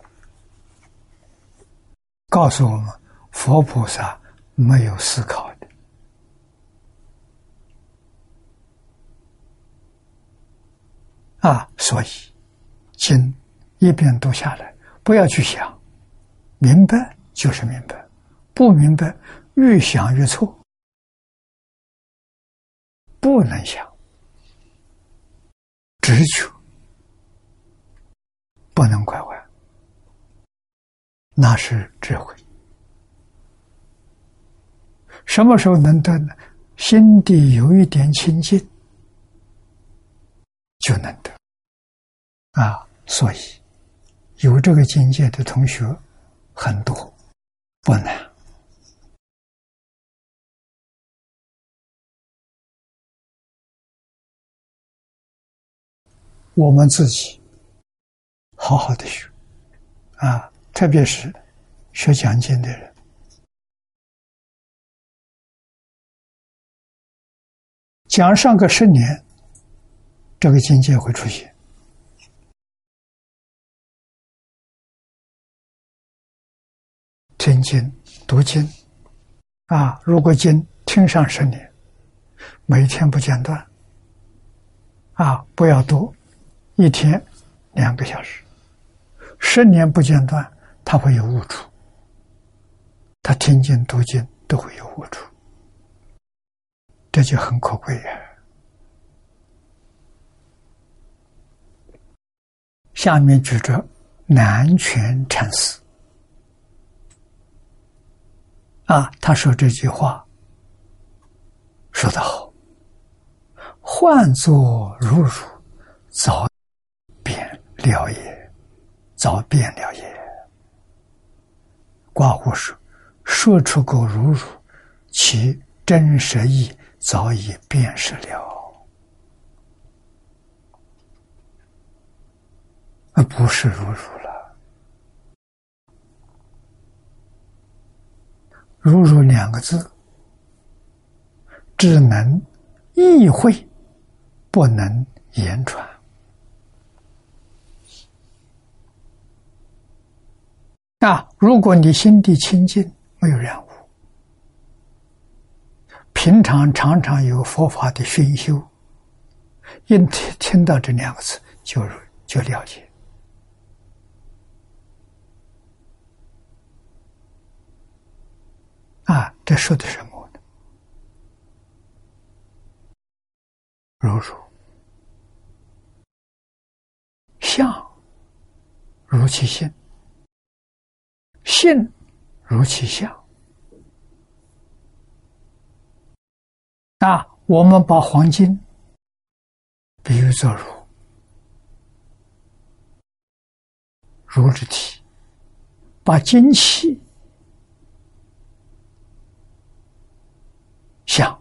告诉我们，佛菩萨没有思考的啊，所以经一边读下来，不要去想，明白就是明白，不明白越想越错，不能想直觉，不能拐弯，那是智慧。什么时候能得呢？心底有一点清净，就能得。啊，所以有这个境界的同学很多，不难。我们自己好好的学，啊，特别是学讲经的人，讲上个十年，这个境界会出现。听经、读经，啊，如果经听上十年，每天不间断，啊，不要多。一天两个小时，十年不间断，他会有悟处。他听经读经都会有悟处，这就很可贵呀。下面举着南泉禅师啊，他说这句话说得好：“换作如如早变。”了也，早变了也。刮胡说，说出个如如，其真实意早已辨识了。那不是如如了。如如两个字，只能意会，不能言传。啊！如果你心地清净，没有染污，平常常常有佛法的熏修，一听听到这两个字，就就了解。啊，这说的什么呢？如如相，如其性。性如其相那！我们把黄金比喻作如，如之体；把金气像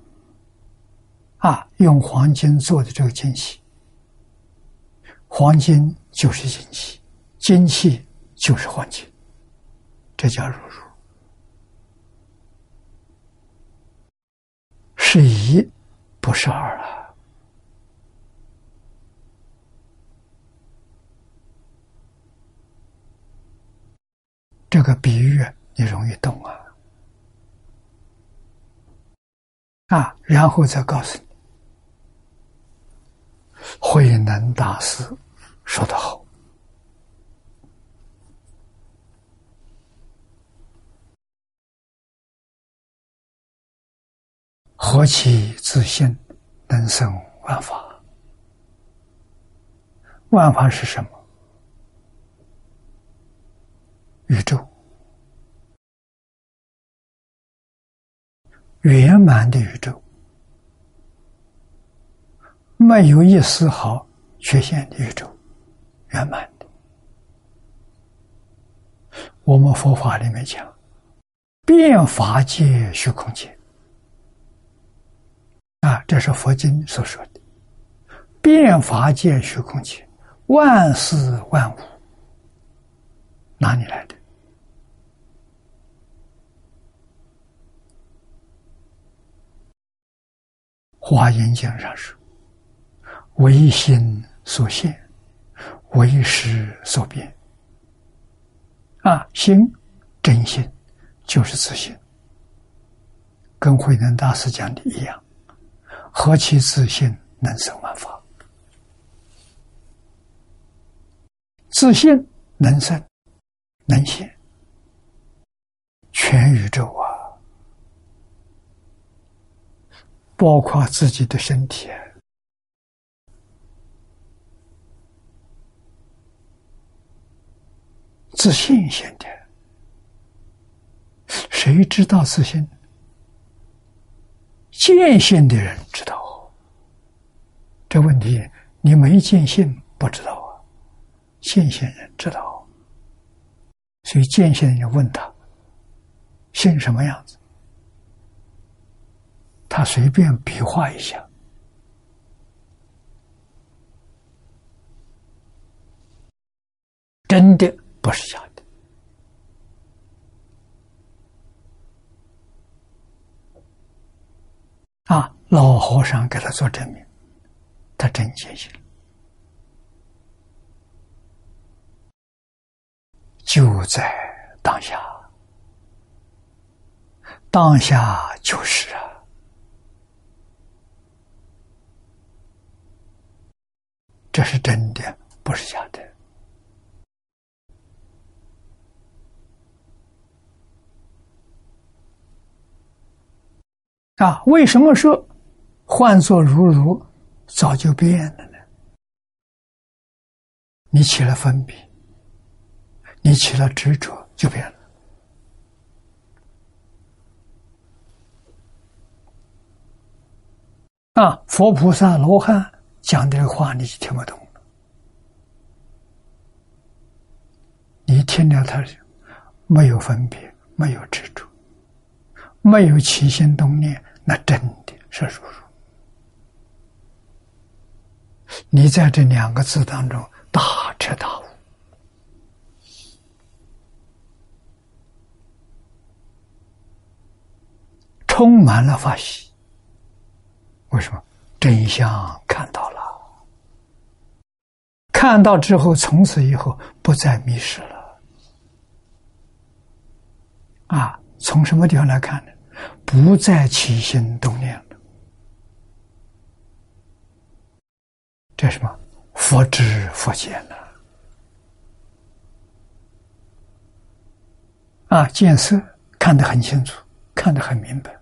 啊，用黄金做的这个金器，黄金就是金器，金器就是黄金。这叫如如，是一，不是二啊。这个比喻你容易懂啊。啊，然后再告诉你，慧能大师说的好。何其自信，能生万法。万法是什么？宇宙，圆满的宇宙，没有一丝毫缺陷的宇宙，圆满的。我们佛法里面讲，变法界虚空界。啊，这是佛经所说的“变法界虚空界，万事万物”，哪里来的？《华严经》上说：“唯心所现，唯识所变。”啊，心真心就是自信，跟慧能大师讲的一样。何其自信，能生万法。自信能生，能现，全宇宙啊，包括自己的身体。自信性的。谁知道自信？见性的人知道。这问题，你没见性不知道啊，见性人知道。所以见性人问他。现什么样子？他随便比划一下。真的不是假的啊！老和尚给他做证明，他真见性就在当下，当下就是啊，这是真的，不是假的。啊，为什么说换作如如早就变了呢？你起了分别，你起了执着，就变了。啊，佛菩萨罗汉讲这个话，你就听不懂了。你听了他没有分别，没有执着，没有起心动念。那真的是如如，你在这两个字当中大彻大悟，充满了法喜。为什么？真相看到了，看到之后，从此以后不再迷失了。啊，从什么地方来看呢？不再起心动念了，这什么？佛知佛见了啊！见色看得很清楚，看得很明白，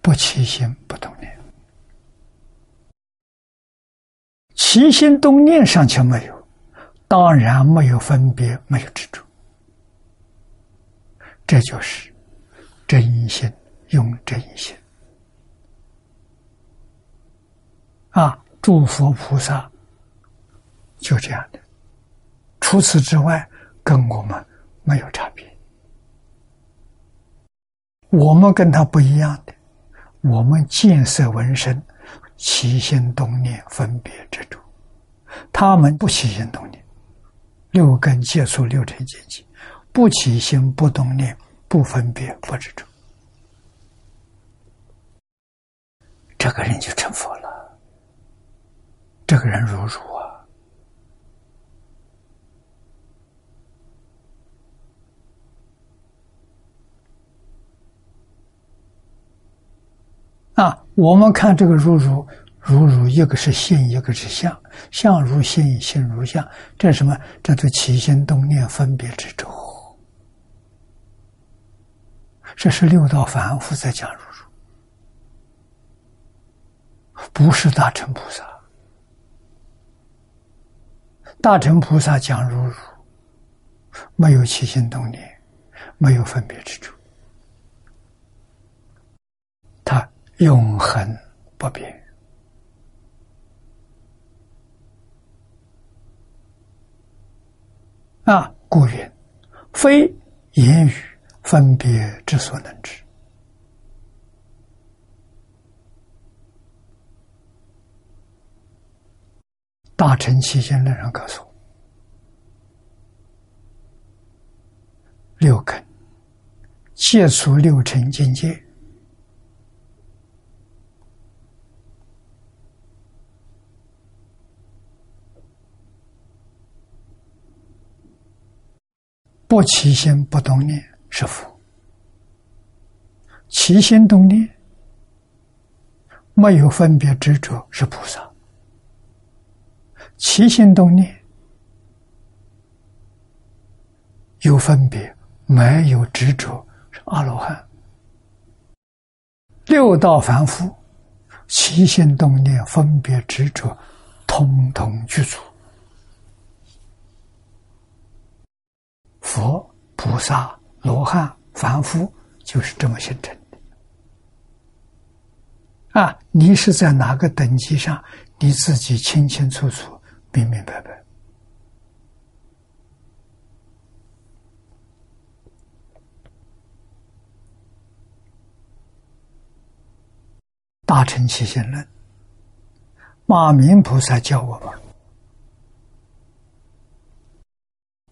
不起心不动念，起心动念尚且没有，当然没有分别，没有执着，这就是。真心用真心啊！诸佛菩萨就这样的，除此之外跟我们没有差别。我们跟他不一样的，我们见色闻声，起心动念分别执着；他们不起心动念，六根接触六尘境界，不起心不动念。不分别，不执着，这个人就成佛了。这个人如如啊，我们看这个如如如如，一个是心，一个是相，相如心，心如相，这是什么？这都起心动念，分别执着。这是六道凡夫在讲如如，不是大乘菩萨。大乘菩萨讲如如，没有起心动念，没有分别之处，他永恒不变啊！故云：非言语。分别之所能知，大乘期间的人告诉我，六根接触六尘境界，不起心不动念。是佛，起心动念没有分别执着是菩萨，起心动念有分别没有执着是阿罗汉，六道凡夫起心动念分别执着，通通具足。佛、菩萨、罗汉、凡夫就是这么形成的。啊，你是在哪个等级上，你自己清清楚楚、明明白白。大乘起信论，马明菩萨教我们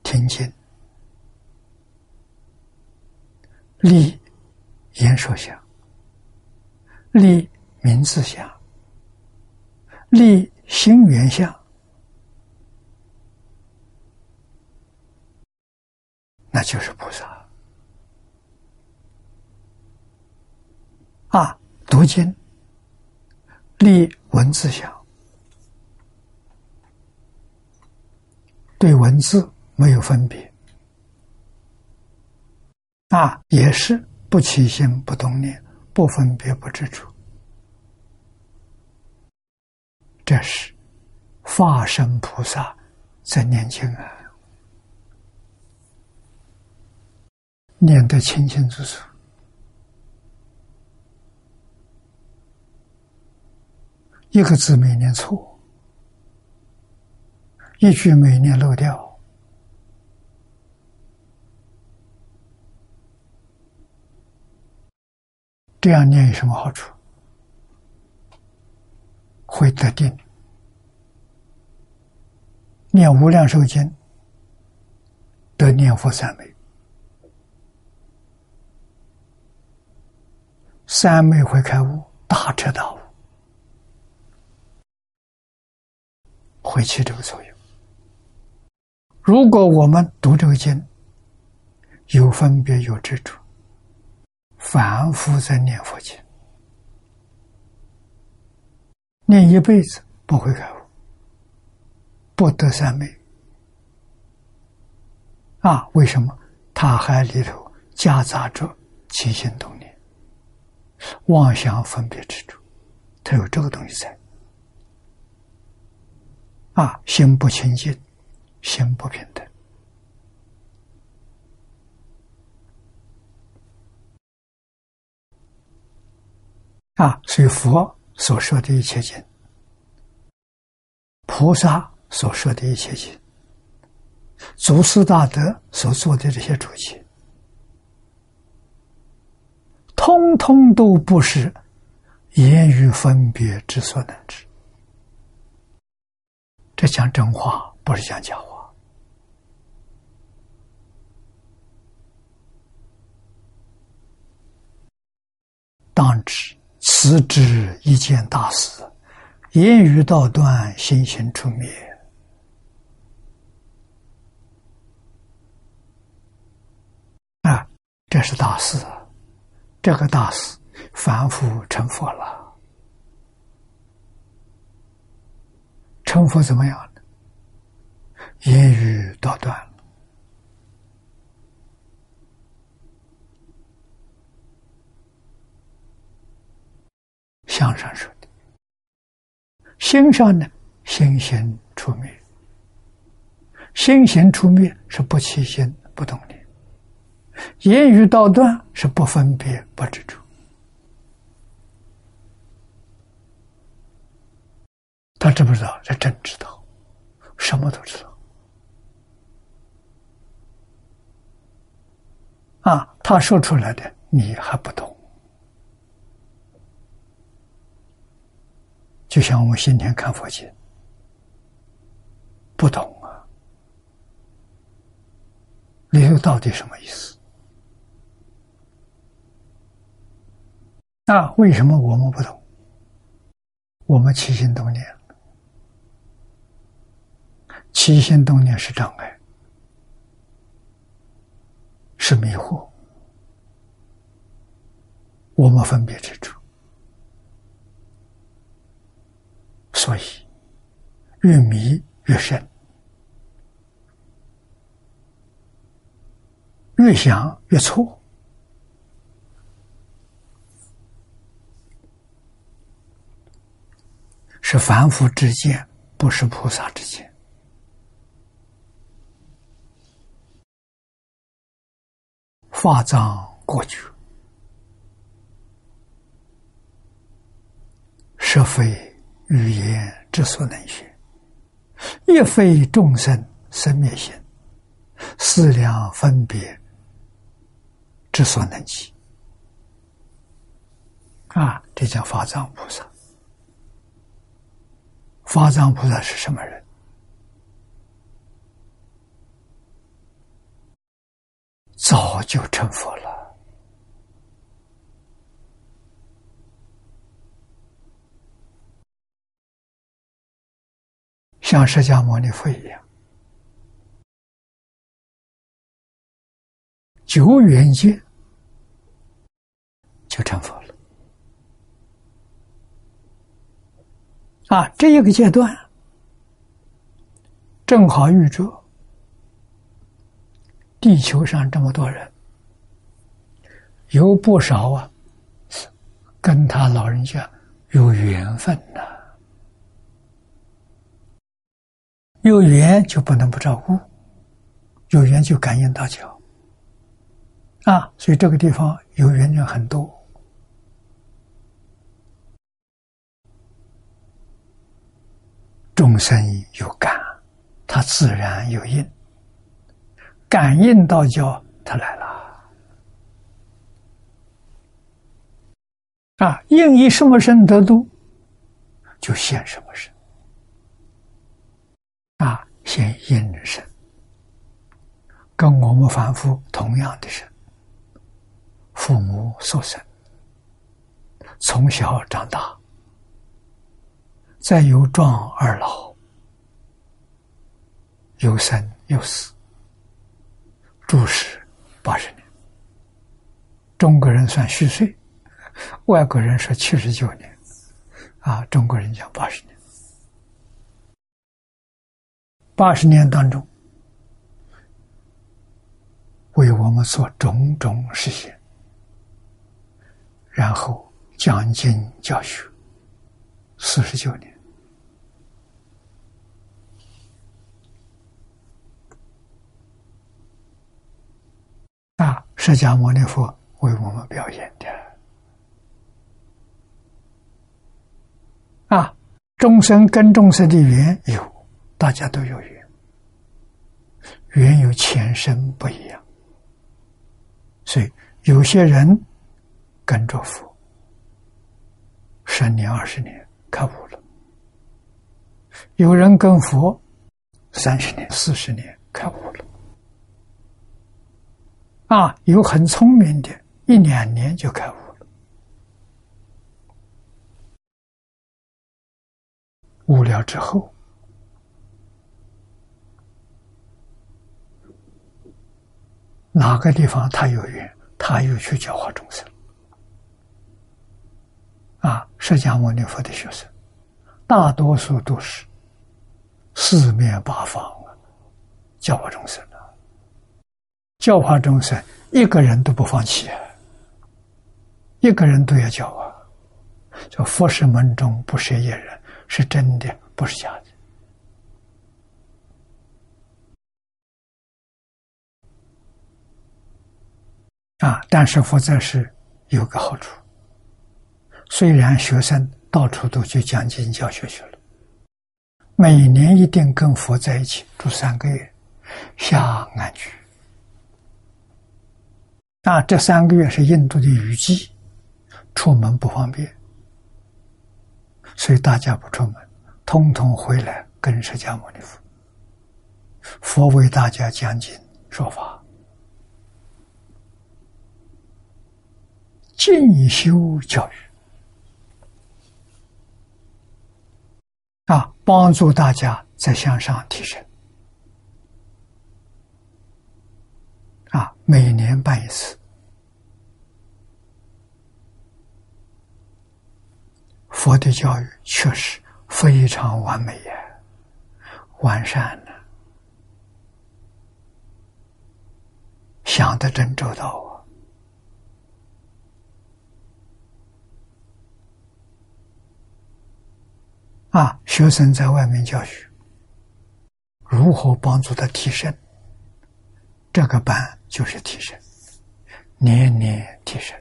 听经、立言说相、立名字相、立心缘相，那就是菩萨啊！读经。立文字相，对文字没有分别，啊，也是不起心不动念，不分别不知处，这是化身菩萨在念经啊，念得清清楚楚。一个字没念错，一句没念漏掉，这样念有什么好处？会得定。念无量寿经得念佛三昧，三昧会开悟，大彻大悟。会起这个作用。如果我们读这个经，有分别有执着，反复在念佛经，念一辈子不会开悟，不得三昧。啊，为什么？他还里头夹杂着起心动念、妄想分别之处，他有这个东西在。啊，心不清净，心不平等。啊，所以佛所说的一切经，菩萨所说的一切经，祖师大德所做的这些主题，通通都不是言语分别之所能知。这讲真话，不是讲假话。当知此之一件大事，言语道断，心行出灭。啊，这是大事，这个大事，凡夫成佛了。成佛怎么样呢？言语道断了，向上说的；心上呢，心行出灭。心行出灭是不起心不动念；言语道断是不分别不执着。他知不知道？这真知道，什么都知道。啊，他说出来的你还不懂，就像我们今天看佛经，不懂啊，里头到底什么意思？那为什么我们不懂？我们起心动念。起心动念是障碍，是迷惑，我们分别之处，所以越迷越深，越想越错，是凡夫之见，不是菩萨之见。法藏过去，是非语言之所能学，亦非众生生灭性、思量分别之所能及。啊，这叫法藏菩萨。法藏菩萨是什么人？早就成佛了，像释迦牟尼佛一样，九元间就成佛了。啊，这一个阶段正好遇着地球上这么多人，有不少啊，跟他老人家有缘分呐，有缘就不能不照顾，有缘就感应到脚啊，所以这个地方有缘人很多。众生有感，他自然有应。感应到叫他来了啊！应以什么身得度，就现什么身啊！现应身，跟我们凡夫同样的身，父母所生，从小长大。再由壮而老，有生有死，住世八十年。中国人算虚岁，外国人说七十九年，啊，中国人讲八十年。八十年当中，为我们做种种实现，然后讲经教学四十九年。啊，释迦牟尼佛为我们表演的啊，众生跟众生的缘有，大家都有缘，缘有前生不一样，所以有些人跟着佛十年、二十年开悟了，有人跟佛三十年、四十年开悟了。啊，有很聪明的，一两年就开悟了。悟了之后，哪个地方他有缘，他又去教化众生。啊，释迦牟尼佛的学生，大多数都是四面八方啊，教化众生啊。教化众生，一个人都不放弃，一个人都要教啊！叫佛是门中不舍一人，是真的，不是假的。啊！但是佛在是有个好处，虽然学生到处都去讲经教学去了，每年一定跟佛在一起住三个月，下安居。那这三个月是印度的雨季，出门不方便，所以大家不出门，通通回来跟释迦牟尼佛，佛为大家讲经说法，进修教育，啊，帮助大家在向上提升。啊，每年办一次，佛的教育确实非常完美呀，完善了，想的真周到。啊！学生在外面教学，如何帮助他提升？这个班就是提升，年年提升。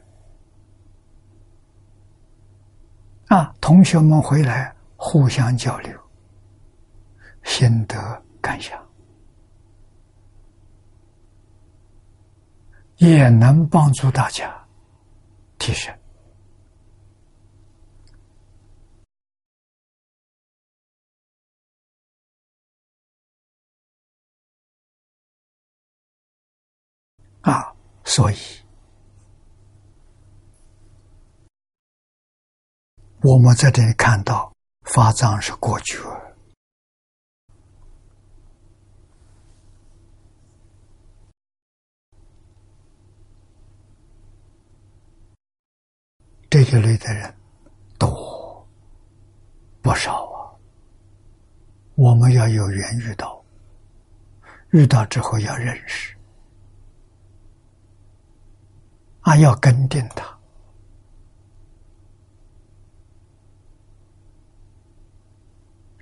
啊，同学们回来互相交流，心得感想，也能帮助大家提升。啊，所以，我们在这里看到法藏是过去，这一类的人多不少啊。我们要有缘遇到，遇到之后要认识。啊，要跟定他，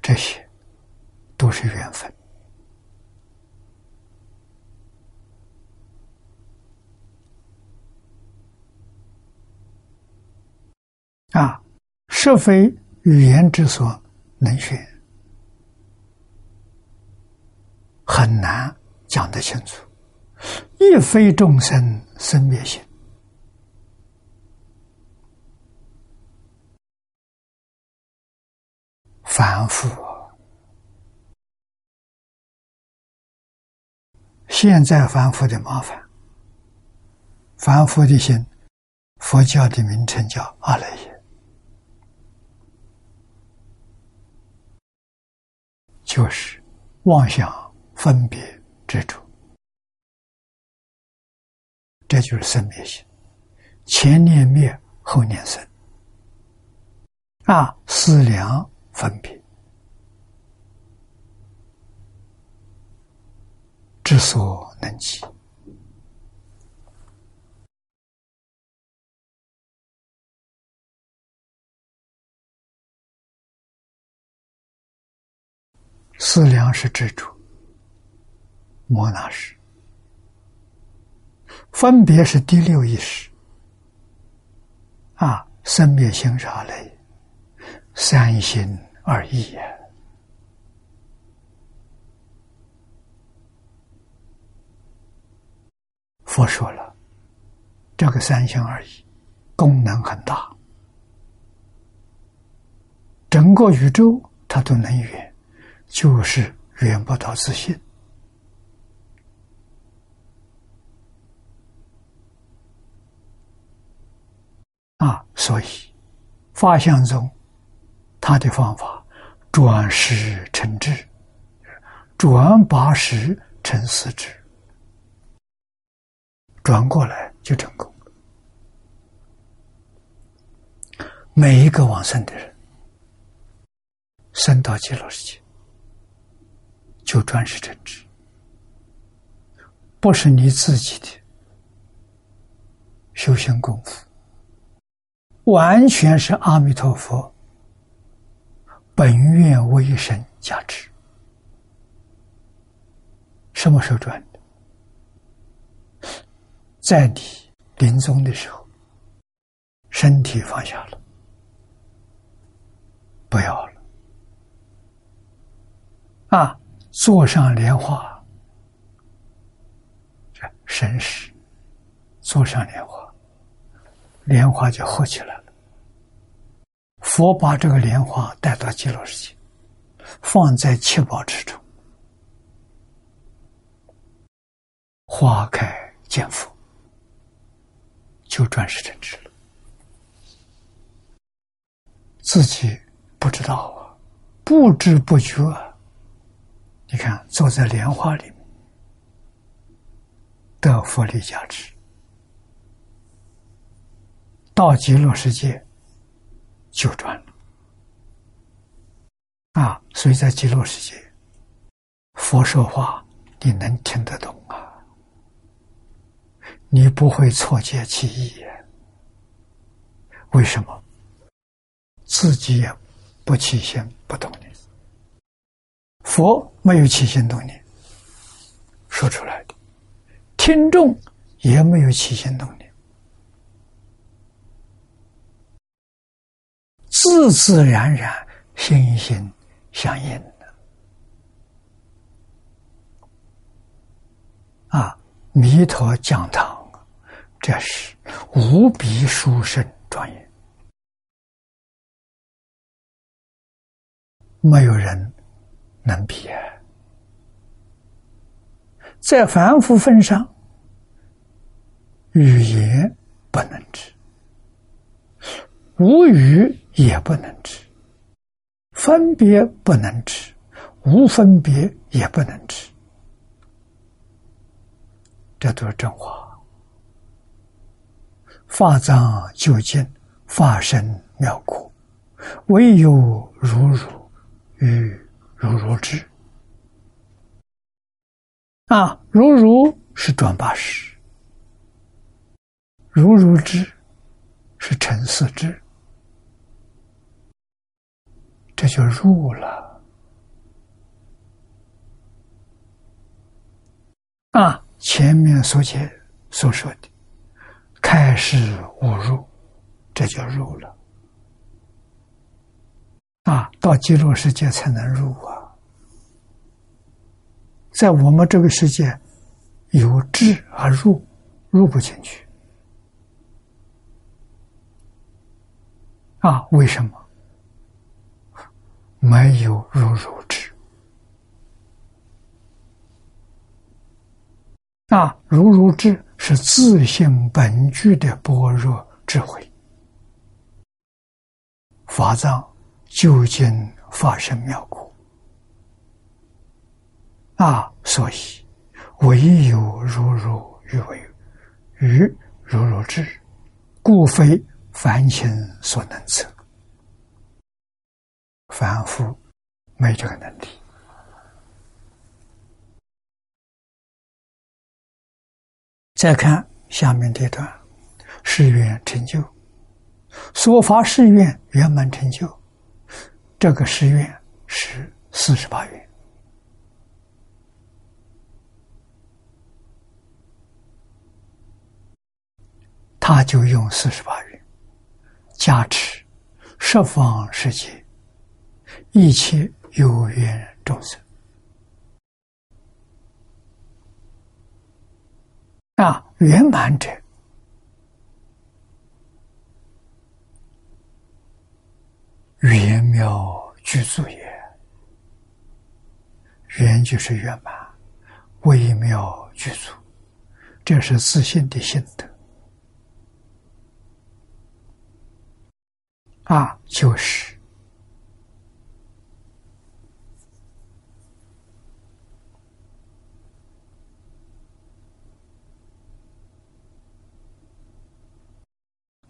这些都是缘分。啊，是非语言之所能学，很难讲得清楚，亦非众生生灭性。反复，现在反复的麻烦，反复的心，佛教的名称叫阿赖耶，就是妄想分别执着，这就是生灭心，前念灭，后念生，啊，思量。分别。之所能及，思量是执着，莫那是分别是第六意识。啊，生灭心啥类？三心二意呀！佛说了，这个三心二意功能很大，整个宇宙它都能圆，就是圆不到自信啊！所以法相中。他的方法，转识成智，转八识成四智，转过来就成功。每一个往生的人，生到极乐世界，就转世成智，不是你自己的修行功夫，完全是阿弥陀佛。本愿威神加持，什么时候转的？在你临终的时候，身体放下了，不要了，啊，坐上莲花，神识，坐上莲花，莲花就合起来了。佛把这个莲花带到极乐世界，放在七宝池中，花开见佛，就转世成智了。自己不知道啊，不知不觉，你看坐在莲花里面，得佛力加持，到极乐世界。就转了啊！所以在极乐世界，佛说话你能听得懂啊？你不会错解其意。为什么？自己也不起心不动念，佛没有起心动念，说出来的，听众也没有起心动念，自自然然心心相印的啊！弥陀讲堂，这是无比殊胜庄严，没有人能比！在凡夫份上。语言不能知，无语也不能知，分别不能知，无分别也不能知，这都是真话。法藏究竟，法身妙果，唯有如如与如如之。啊，如如是转八识。如如之，是陈四之，这就入了啊！前面所讲所说的开始误入，这就入了啊！到极乐世界才能入啊！在我们这个世界有智而入，入不进去。啊，为什么没有如如智？啊，如如智是自性本具的般若智慧，法藏究竟发生妙果。啊，所以唯有如如与为与如如智，故非。凡情所能测，凡夫没这个能力。再看下面这段，誓愿成就，所发誓愿圆满成就，这个誓愿是四十八愿，他就用四十八愿。加持十方世界一切有缘众生啊，圆满者圆妙具足也，圆就是圆满，微妙具足，这是自信的心得。啊，就是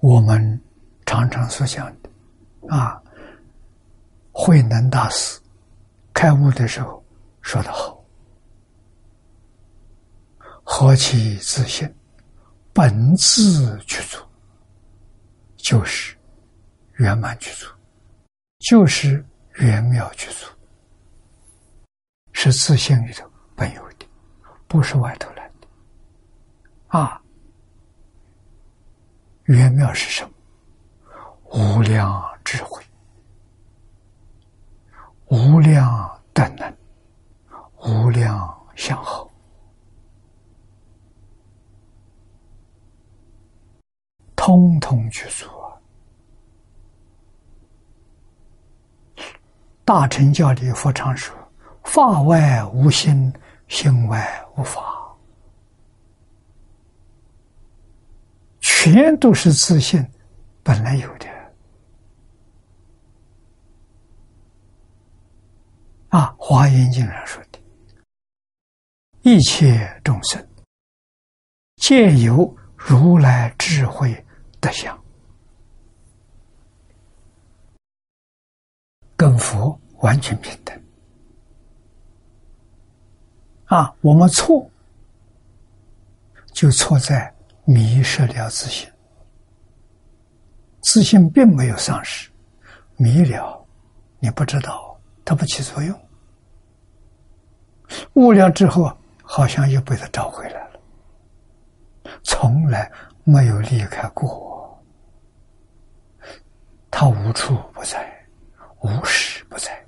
我们常常所讲的啊，慧能大师开悟的时候说的好：“何其自信，本自具足。”就是。圆满具足，就是圆妙具足，是自性里头本有的，不是外头来的。啊，圆妙是什么？无量智慧，无量德能，无量相好，通通具足。大乘教里佛常说：“法外无心，心外无法，全都是自信本来有的。”啊，《华严经》上说的：“一切众生皆有如来智慧德相。”跟佛完全平等啊！我们错就错在迷失了自信，自信并没有丧失，迷了你不知道，它不起作用，悟了之后好像又被他找回来了，从来没有离开过，他无处不在，无时不在，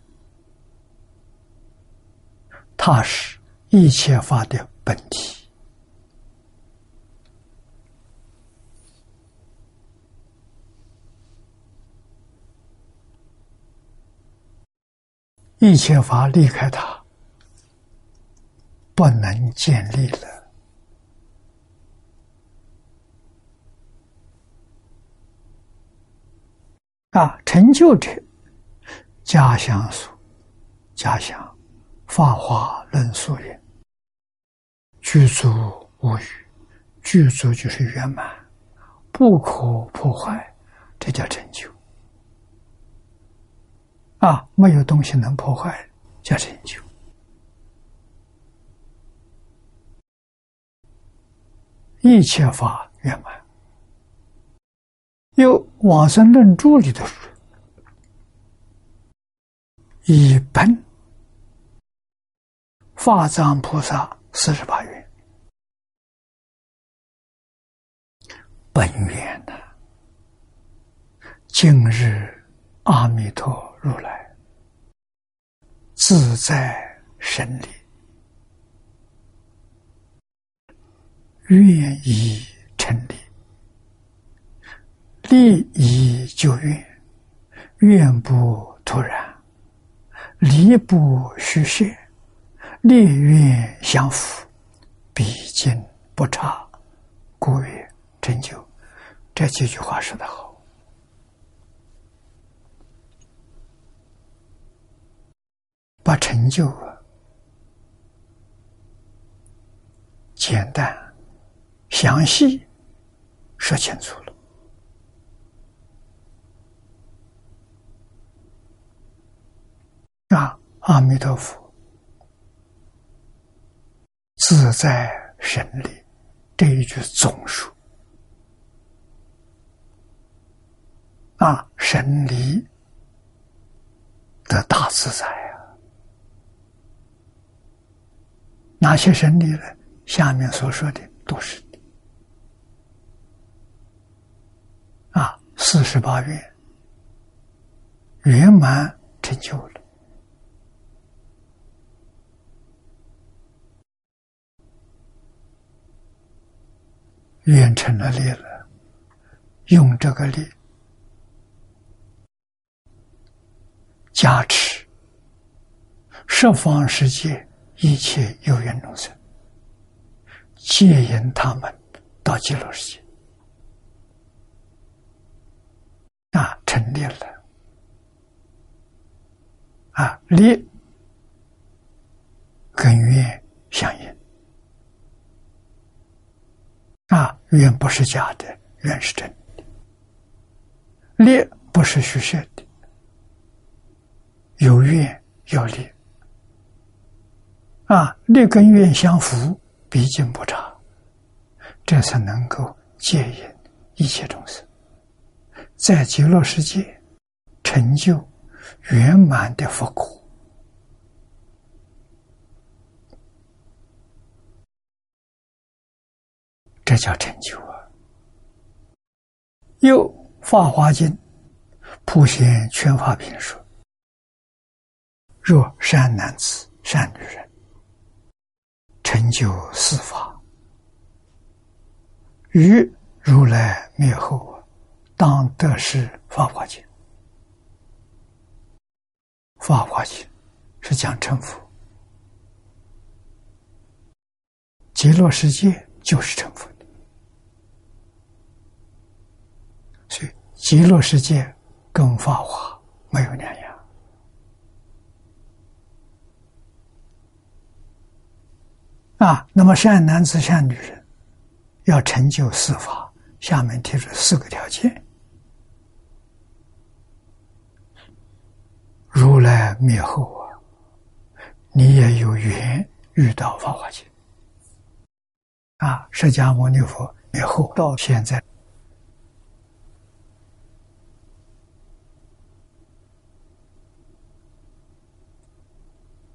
他是一切法的本体。一切法离开他，不能建立了。啊，成就者，家乡所，家乡法华论述也。具足无余，具足就是圆满，不可破坏，这叫成就。啊，没有东西能破坏，叫成就。一切法圆满。有《往生论注》里头说：“以本法藏菩萨四十八愿，本愿的今日阿弥陀。”如来。自在神力，愿以成立，利以就愿，愿不突然，离不虚设，利愿相符，毕竟不差，故曰成就。这几句话说得好。把成就简单、详细说清楚了。啊，阿弥陀佛，自在神力这一句总数啊，神力的大自在。哪些神力呢？下面所说的都是的啊，四十八愿圆满成就了，愿成了力了，用这个力加持十方世界。一切有缘众生，接引他们到极乐世界，啊，成立了，啊，力跟愿相应，啊，愿不是假的，愿是真的，力不是虚设的，有愿有力。啊，六根愿相符，毕竟不差，这才能够戒引一切众生，在极乐世界成就圆满的佛果，这叫成就啊！又《法华经》普贤全法品说：“若善男子、善女人。”成就四法，于如来灭后，当得是法华经。法华经是讲成佛，极乐世界就是成佛的，所以极乐世界跟法华没有两样。啊，那么善男子、善女人要成就四法，下面提出四个条件：如来灭后啊，你也有缘遇到法华经。啊，释迦牟尼佛灭后到现在，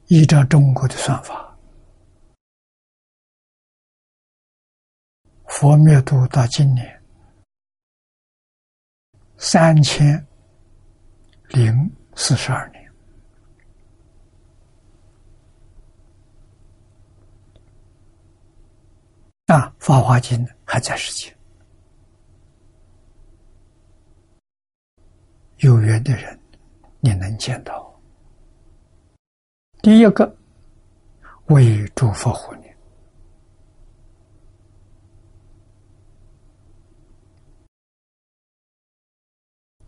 依照中国的算法。佛灭度到今年三千零四十二年。啊，《法华经》还在世间，有缘的人你能见到。第一个为诸佛护念，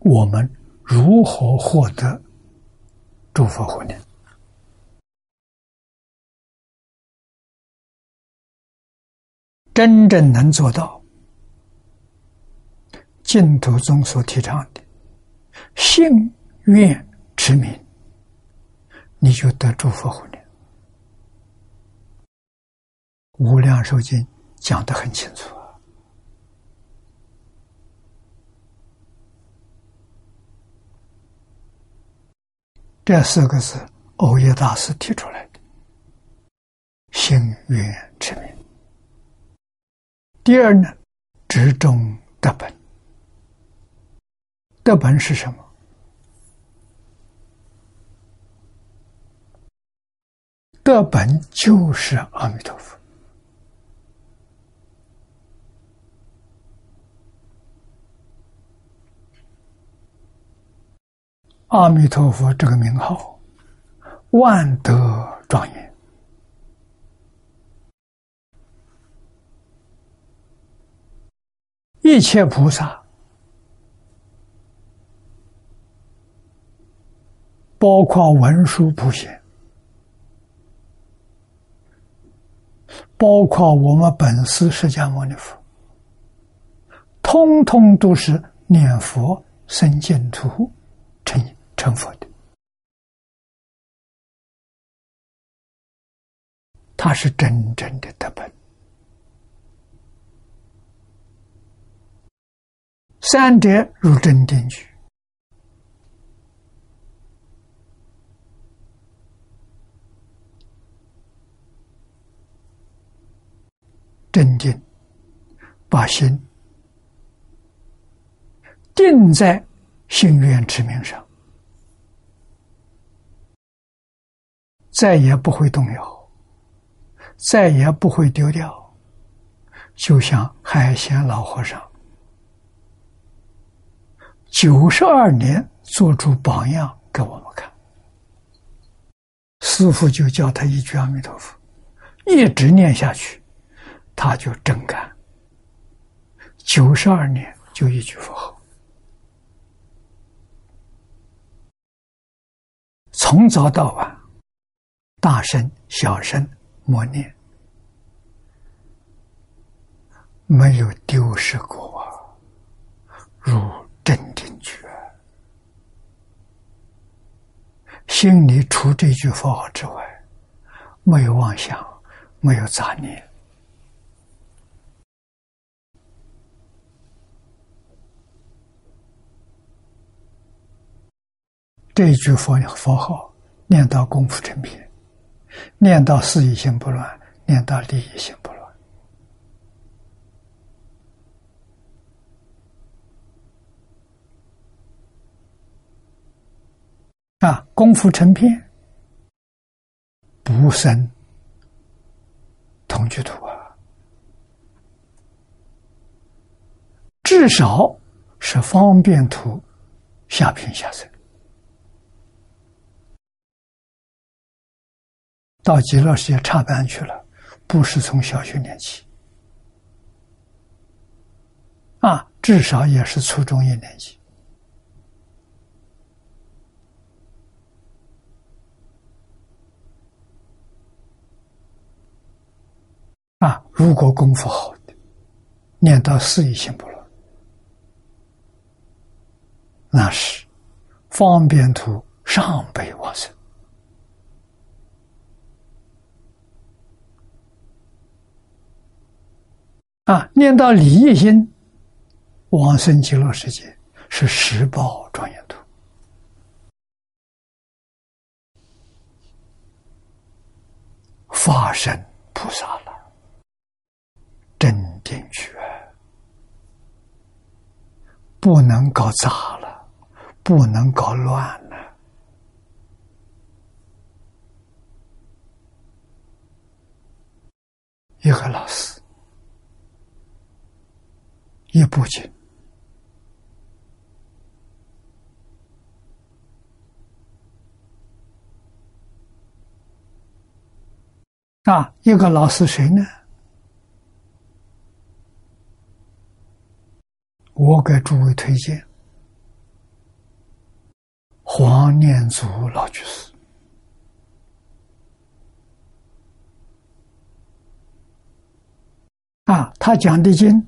我们如何获得诸佛护念？真正能做到净土宗所提倡的信愿持名，你就得诸佛护念。无量寿经讲得很清楚啊，这四个字，欧耶大师提出来的，信愿之名。第二呢，执中得本。德本是什么？得本就是阿弥陀佛。阿弥陀佛这个名号，万德庄严。一切菩萨，包括文殊普贤，包括我们本师释迦牟尼佛，通通都是念佛生净土成佛的。他是真正的德本。三者入真定局，真定把心定在心愿之名上，再也不会动摇，再也不会丢掉，就像海鲜老和尚。九十二年做出榜样给我们看，师傅就教他一句阿弥陀佛，一直念下去，他就真干。九十二年就一句佛号，从早到晚，大声小声默念，没有丢失过，如。真定觉，心里除这句佛号之外，没有妄想，没有杂念。这一句佛佛号念到功夫成片，念到事业心不乱，念到利益心不乱。啊，功夫成片，不生同居土啊，至少是方便图下品下生，到极乐世界插班去了，不是从小学年起，啊，至少也是初中一年级。啊，如果功夫好的，念到四意心不乱，那是方便图上辈往生。啊，念到理业心往生极乐世界，是十报庄严图，化身菩萨了。真定觉。不能搞砸了，不能搞乱了。一个老师，一部经。啊，一个老师谁呢？我给诸位推荐黄念祖老居士啊，他讲的经《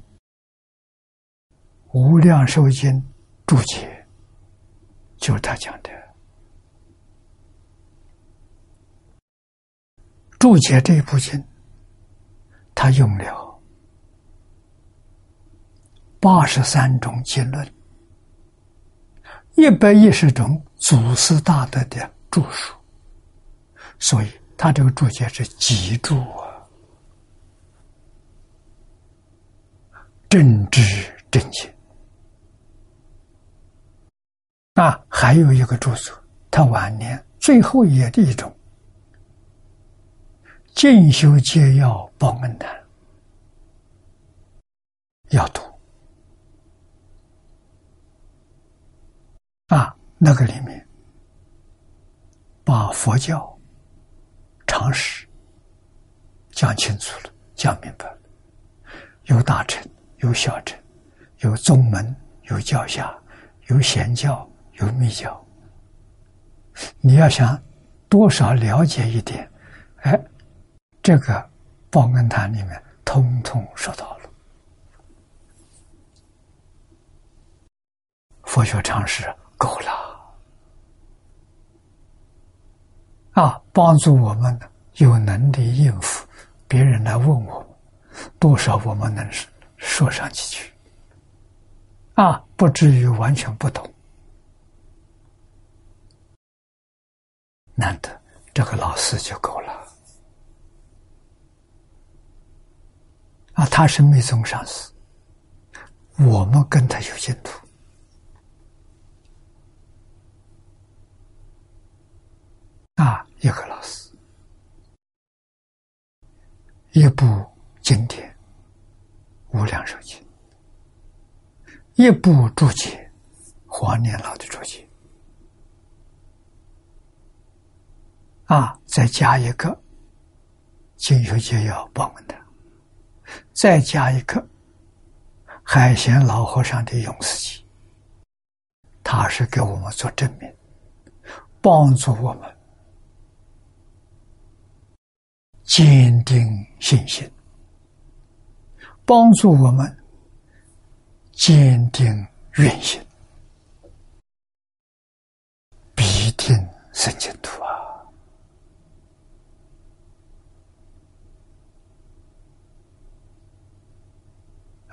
无量寿经》注解，就是他讲的。注解这一部经，他用了八十三种经论，一百一十种祖师大德的著述，所以他这个注解是极注啊，正知正见啊。还有一个著作，他晚年最后也的一种。进修皆要报恩的，要读啊！那个里面把佛教常识讲清楚了，讲明白了。有大臣，有小臣，有宗门，有教下，有显教，有密教。你要想多少了解一点，哎。这个报恩坛里面通通说到了，佛学常识够了啊，帮助我们有能力应付别人来问我，多少我们能说上几句啊，不至于完全不懂。难得这个老师就够了。啊，他是密宗上师，我们跟他有净土。啊，一个老师，一部经典《无量寿经》，一部注解黄念老的注解，啊，再加一个金修节要帮我们的。再加一个海贤老和尚的《永世记》，他是给我们做证明，帮助我们坚定信心，帮助我们坚定愿心，必定生净土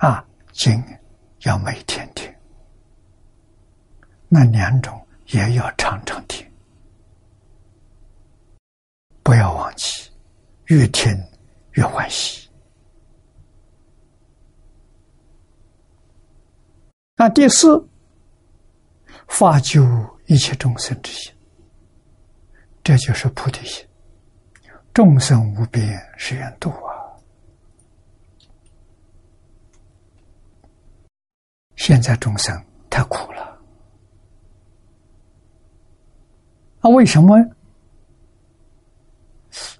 啊！经要每天听，那两种也要常常听，不要忘记，越听越欢喜。那第四，发救一切众生之心，这就是菩提心，众生无边誓愿度啊。现在众生太苦了，那为什么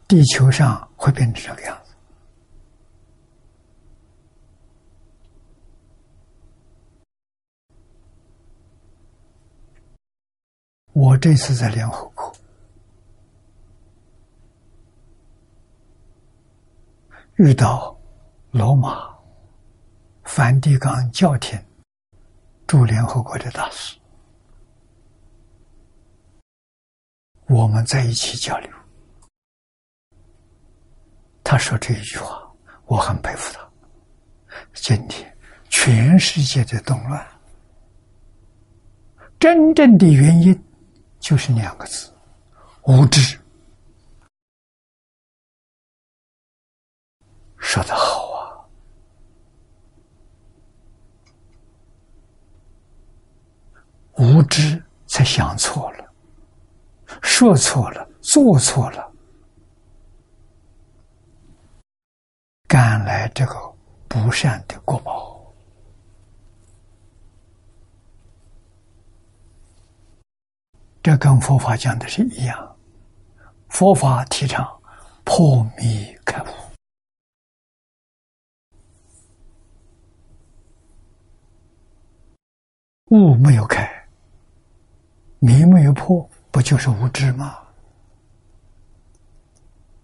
地球上会变成这个样子？我这次在联合国遇到罗马梵蒂冈教廷。驻联合国的大使，我们在一起交流。他说这一句话，我很佩服他。今天全世界的动乱，真正的原因就是两个字：无知。说得好。无知才想错了，说错了，做错了，赶来这个不善的果报。这跟佛法讲的是一样，佛法提倡破迷开悟，悟没有开，迷没有破，不就是无知吗？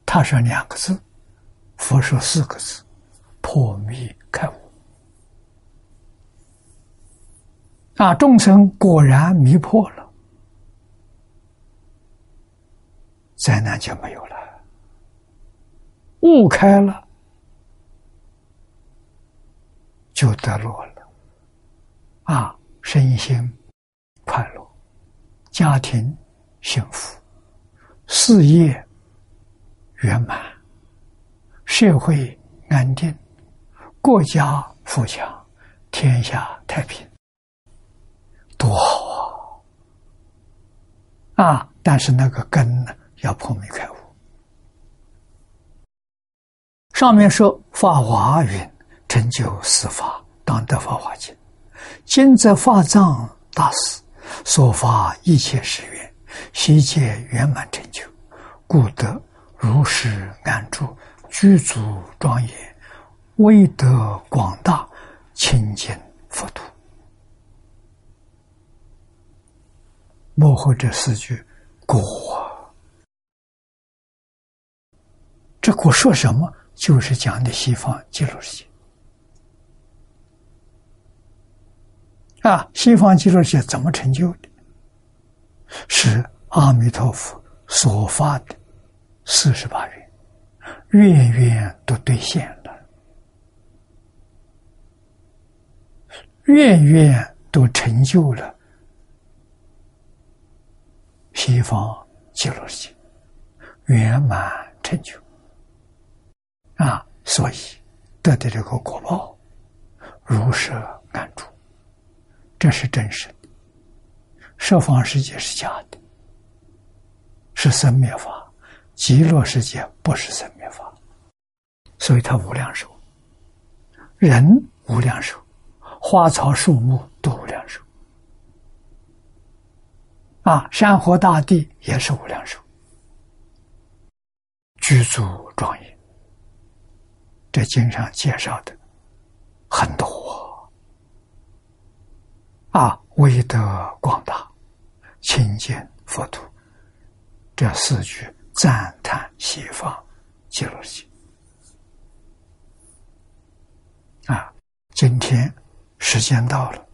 他说两个字，佛说四个字：破迷开悟。啊，众生果然迷破了。灾难就没有了，悟开了，就得落了，啊，身心，家庭幸福，事业圆满，社会安定，国家富强，天下太平，多好啊！啊，但是那个根呢？要破迷开悟。上面说《法华云》成就四法，当得法华经。今则法藏大师所发一切誓愿，悉皆圆满成就，故得如是安住，具足庄严，威德广大，清净佛土。幕后这四句果。这果说什么？就是讲的西方极乐世界啊！西方极乐世界怎么成就的？是阿弥陀佛所发的四十八愿，愿愿都兑现了，愿愿都成就了西方极乐世界圆满成就。啊，所以得的这个果报，如是安住，这是真实的。十方世界是假的，是生灭法；极乐世界不是生灭法，所以它无量寿，人无量寿，花草树木都无量寿，啊，山河大地也是无量寿，居住庄严。这经上介绍的很多啊，威德广大，勤俭佛土，这四句赞叹西方极乐世界啊。今天时间到了，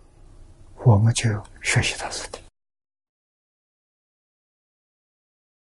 我们就学习到这里。